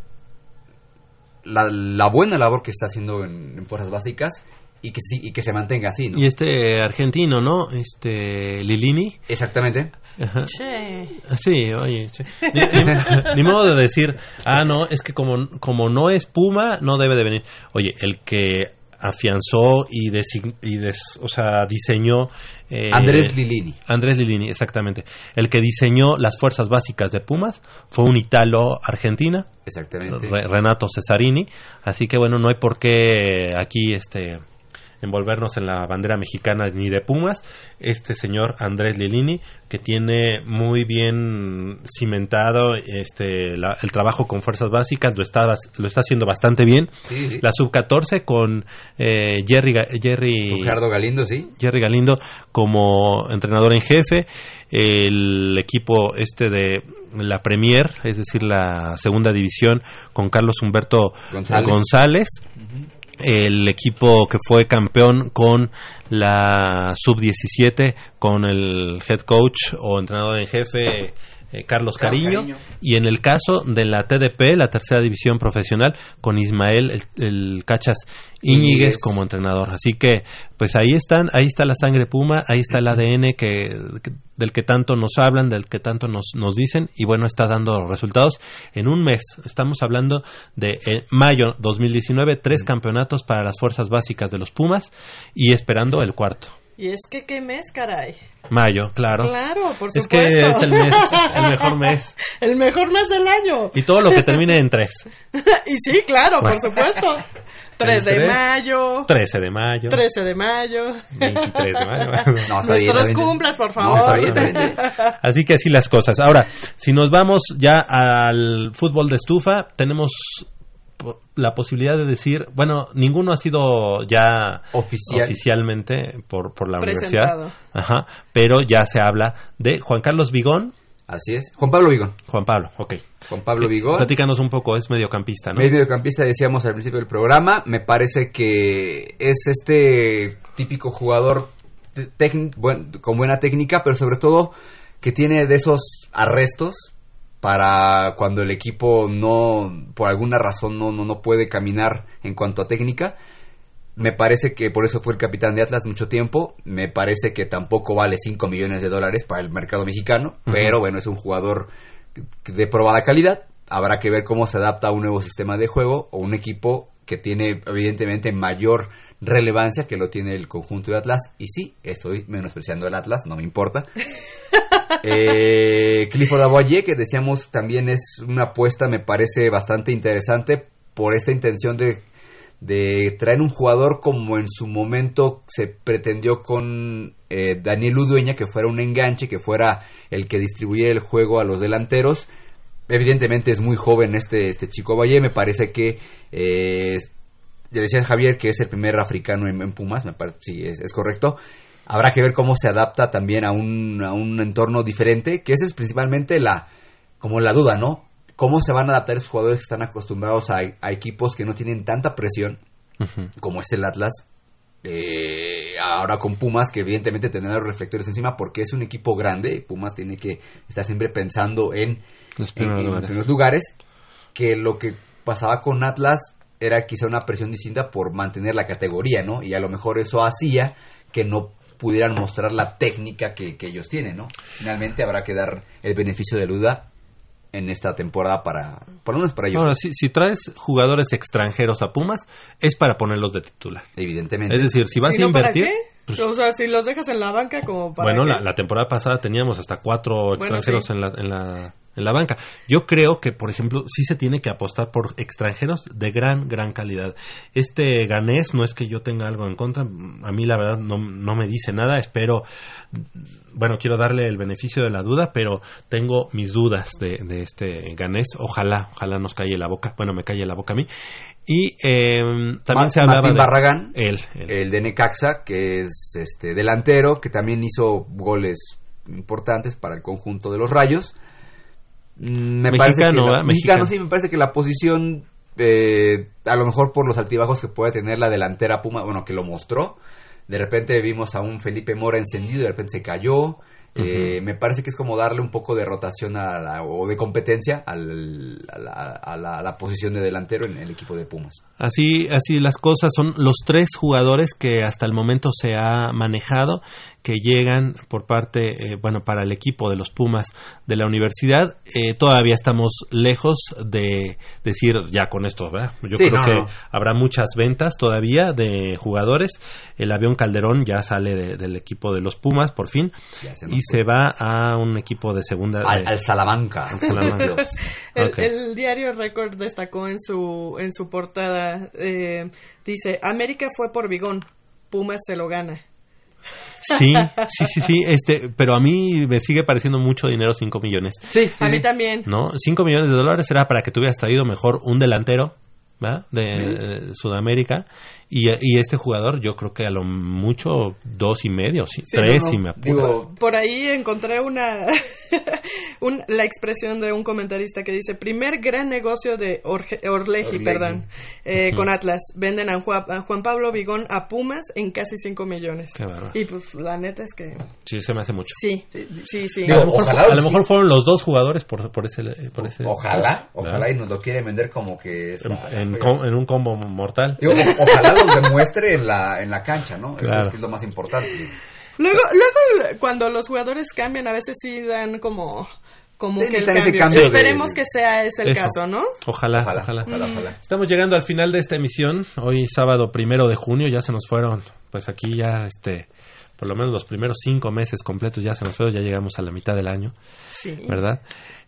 la, buena labor que está haciendo en, en fuerzas básicas y que, sí, y que se mantenga así, ¿no? Y este argentino, ¿no? Este Lilini. Exactamente. Ajá. Che. Sí, oye. Ni, ni- ni modo de decir, ah, no, es que como, como no es Puma, no debe de venir. Oye, el que afianzó y, y des- o sea, diseñó... eh, Andrés Lilini. Andrés Lilini, exactamente. El que diseñó las fuerzas básicas de Pumas fue un italo-argentina, Exactamente. Re- Renato Cesarini. Así que bueno, no hay por qué aquí este envolvernos en la bandera mexicana ni de Pumas. Este señor Andrés Lilini, que tiene muy bien cimentado este la- el trabajo con fuerzas básicas, lo está, lo está haciendo bastante bien. Sí, sí. La sub-14 con eh, Jerry, Jerry Ricardo Galindo, sí. Jerry Galindo como entrenador en jefe, el equipo este de la Premier, es decir, la segunda división con Carlos Humberto González. González, el equipo que fue campeón con la sub-17 con el head coach o entrenador en jefe eh, Carlos Cariño, Cariño. y en el caso de la TDP, la tercera división profesional, con Ismael el, el Cachas Íñiguez Íñiguez. como entrenador. Así que, pues ahí están, ahí está la sangre puma, ahí está el ADN que, que- del que tanto nos hablan, del que tanto nos, nos dicen, y bueno, está dando resultados en un mes. Estamos hablando de eh, mayo 2019, tres campeonatos para las fuerzas básicas de los Pumas y esperando el cuarto. Y es que qué mes, caray. Mayo, claro. Claro, por Es supuesto. que es el mes, el mejor mes. El mejor mes del año. Y todo lo que termine en 3. y sí, claro, por Bueno. supuesto. 3 de Tres, mayo. 13 de mayo. 13 de mayo. 23 de mayo. No, está bien, está Nuestros bien. cumplas, por No, favor. está bien, está bien. Así que así las cosas. Ahora, si nos vamos ya al fútbol de estufa, tenemos la posibilidad de decir, bueno, ninguno ha sido ya Oficial. oficialmente por, por la Presentado. universidad, Ajá, pero ya se habla de Juan Carlos Vigón, Así es. Juan Pablo Vigón. Juan Pablo, ok. Juan Pablo Vigón. Platícanos un poco, es mediocampista, ¿no? Es mediocampista, decíamos al principio del programa. Me parece que es este típico jugador buen- con buena técnica, pero sobre todo que tiene de esos arrestos para cuando el equipo no, por alguna razón, no, no, no puede caminar en cuanto a técnica. Me parece que por eso fue el capitán de Atlas mucho tiempo. Me parece que tampoco vale 5 millones de dólares para el mercado mexicano. Pero bueno, es un jugador de probada calidad. Habrá que ver cómo se adapta a un nuevo sistema de juego o un equipo que tiene evidentemente mayor relevancia que lo tiene el conjunto de Atlas. Y sí, estoy menospreciando el Atlas, no me importa. Eh, Clifford Aboye, que decíamos también es una apuesta, me parece bastante interesante por esta intención de, traer un jugador como en su momento se pretendió con eh, Daniel Udueña, que fuera un enganche, que fuera el que distribuyera el juego a los delanteros. Evidentemente es muy joven este, este chico Valle, me parece que eh, ya decía Javier que es el primer africano en, Pumas, me parece, es correcto. Habrá que ver cómo se adapta también a un, a un entorno diferente, que esa es principalmente la, como la duda, ¿no? ¿Cómo se van a adaptar esos jugadores que están acostumbrados a, a equipos que no tienen tanta presión como es el Atlas? eh, ahora con Pumas, que evidentemente tendrá los reflectores encima porque es un equipo grande. Pumas tiene que estar siempre pensando en, Los en- primeros en lugares. primeros lugares. Que lo que pasaba con Atlas era quizá una presión distinta por mantener la categoría, ¿no? Y a lo mejor eso hacía que no pudieran mostrar la técnica que, que ellos tienen, ¿no? Finalmente habrá que dar el beneficio de duda en esta temporada para, por lo menos para ellos. Ahora, si, si traes jugadores extranjeros a Pumas, es para ponerlos de titular. Evidentemente. Es decir, si vas ¿Y a no para invertir... qué? pues, o sea, si los dejas en la banca como para bueno, la, la temporada pasada teníamos hasta cuatro Bueno, extranjeros sí. en, la, en, la, en la banca. Yo creo que, por ejemplo, sí se tiene que apostar por extranjeros de gran, gran calidad. Este ganés, no es que yo tenga algo en contra, a mí la verdad no, no me dice nada, espero, bueno, quiero darle el beneficio de la duda, pero tengo mis dudas de, de este ganés. Ojalá, ojalá nos calle la boca, bueno, me calle la boca a mí. Y eh, también se hablaba Martín de... Barragán, Él, él. el de Necaxa, que es este delantero, que también hizo goles importantes para el conjunto de los Rayos. Mm, Me Mexicano, parece que la- Mexicano. sí, me parece que la posición, eh, a lo mejor por los altibajos que puede tener la delantera Puma, bueno, que lo mostró. De repente vimos a un Felipe Mora encendido, de repente se cayó. Eh, me parece que es como darle un poco de rotación a la- o de competencia al- a, la, a la- a la posición de delantero en el equipo de Pumas. Así, así las cosas son los tres jugadores que hasta el momento se ha manejado que llegan por parte, eh, bueno, para el equipo de los Pumas de la universidad. Eh, todavía estamos lejos de decir ya con esto, ¿verdad? Yo Sí, creo no, que no. habrá muchas ventas todavía de jugadores. El avión Calderón ya sale de- del equipo de los Pumas por fin Ya se nos y se va a un equipo de segunda. Al, de- al Salamanca. Al Salamanca. El, diario Record destacó en su en su portada eh, dice América fue por Bigón, Pumas se lo gana. Sí, sí, sí, sí, este, pero a mí me sigue pareciendo mucho dinero 5 millones. Sí, A mí también. ¿no? 5 millones de dólares era para que tú hubieras traído mejor un delantero ¿verdad? de eh, Sudamérica y, y este jugador yo creo que a lo mucho dos y medio, sí, Sí, tres no, no, si me apuras. digo, Por ahí encontré una un- la expresión de un comentarista que dice primer gran negocio de Orge- Orleji, Orleji. perdón, eh, con Atlas. Venden a Juan, a Juan Pablo Vigón a Pumas en casi 5 millones. Qué. Y pues la neta es que Sí, se me hace mucho. sí, sí, sí. Digo, a lo mejor, ojalá a los lo mejor fueron los dos jugadores por, por ese... Por ese Ojalá, ¿verdad? ojalá y nos lo quieren vender como que es En, la- en en un combo mortal. Digo, o- ojalá demuestre en la, en la cancha, ¿no? Eso es, lo más importante. Luego, luego cuando los jugadores cambian, a veces sí dan como, como que el cambio. de- Esperemos que sea ese el Eso. caso, ¿no? Ojalá, Ojalá, ojalá. ojalá, ojalá. Estamos llegando al final de esta emisión. Hoy sábado primero de junio ya se nos fueron, pues aquí ya este por lo menos los primeros cinco meses completos ya se nos fue, ya llegamos a la mitad del año, Sí. ¿verdad?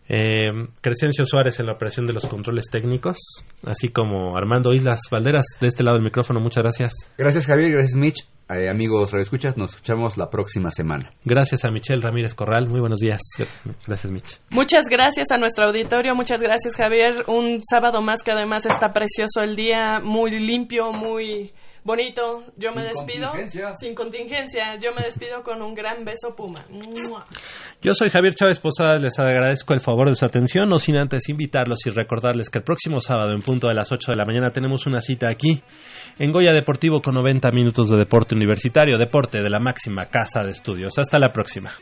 Eh, Crescencio Suárez en la operación de los controles técnicos, así como Armando Islas Valderas de este lado del micrófono, muchas gracias. Gracias Javier, gracias Mitch. Eh, amigos radioescuchas, nos escuchamos la próxima semana. Gracias a Michelle Ramírez Corral, muy buenos días. Gracias, Mich. Muchas gracias a nuestro auditorio, muchas gracias Javier. Un sábado más que además está precioso el día, muy limpio, muy bonito. Yo me Sin despido contingencia. sin contingencia. Yo me despido con un gran beso Puma. ¡Mua! Yo soy Javier Chávez Posadas, les agradezco el favor de su atención, no sin antes invitarlos y recordarles que el próximo sábado en punto de las 8 de la mañana tenemos una cita aquí en Goya Deportivo con 90 minutos de deporte universitario, deporte de la máxima casa de estudios. Hasta la próxima.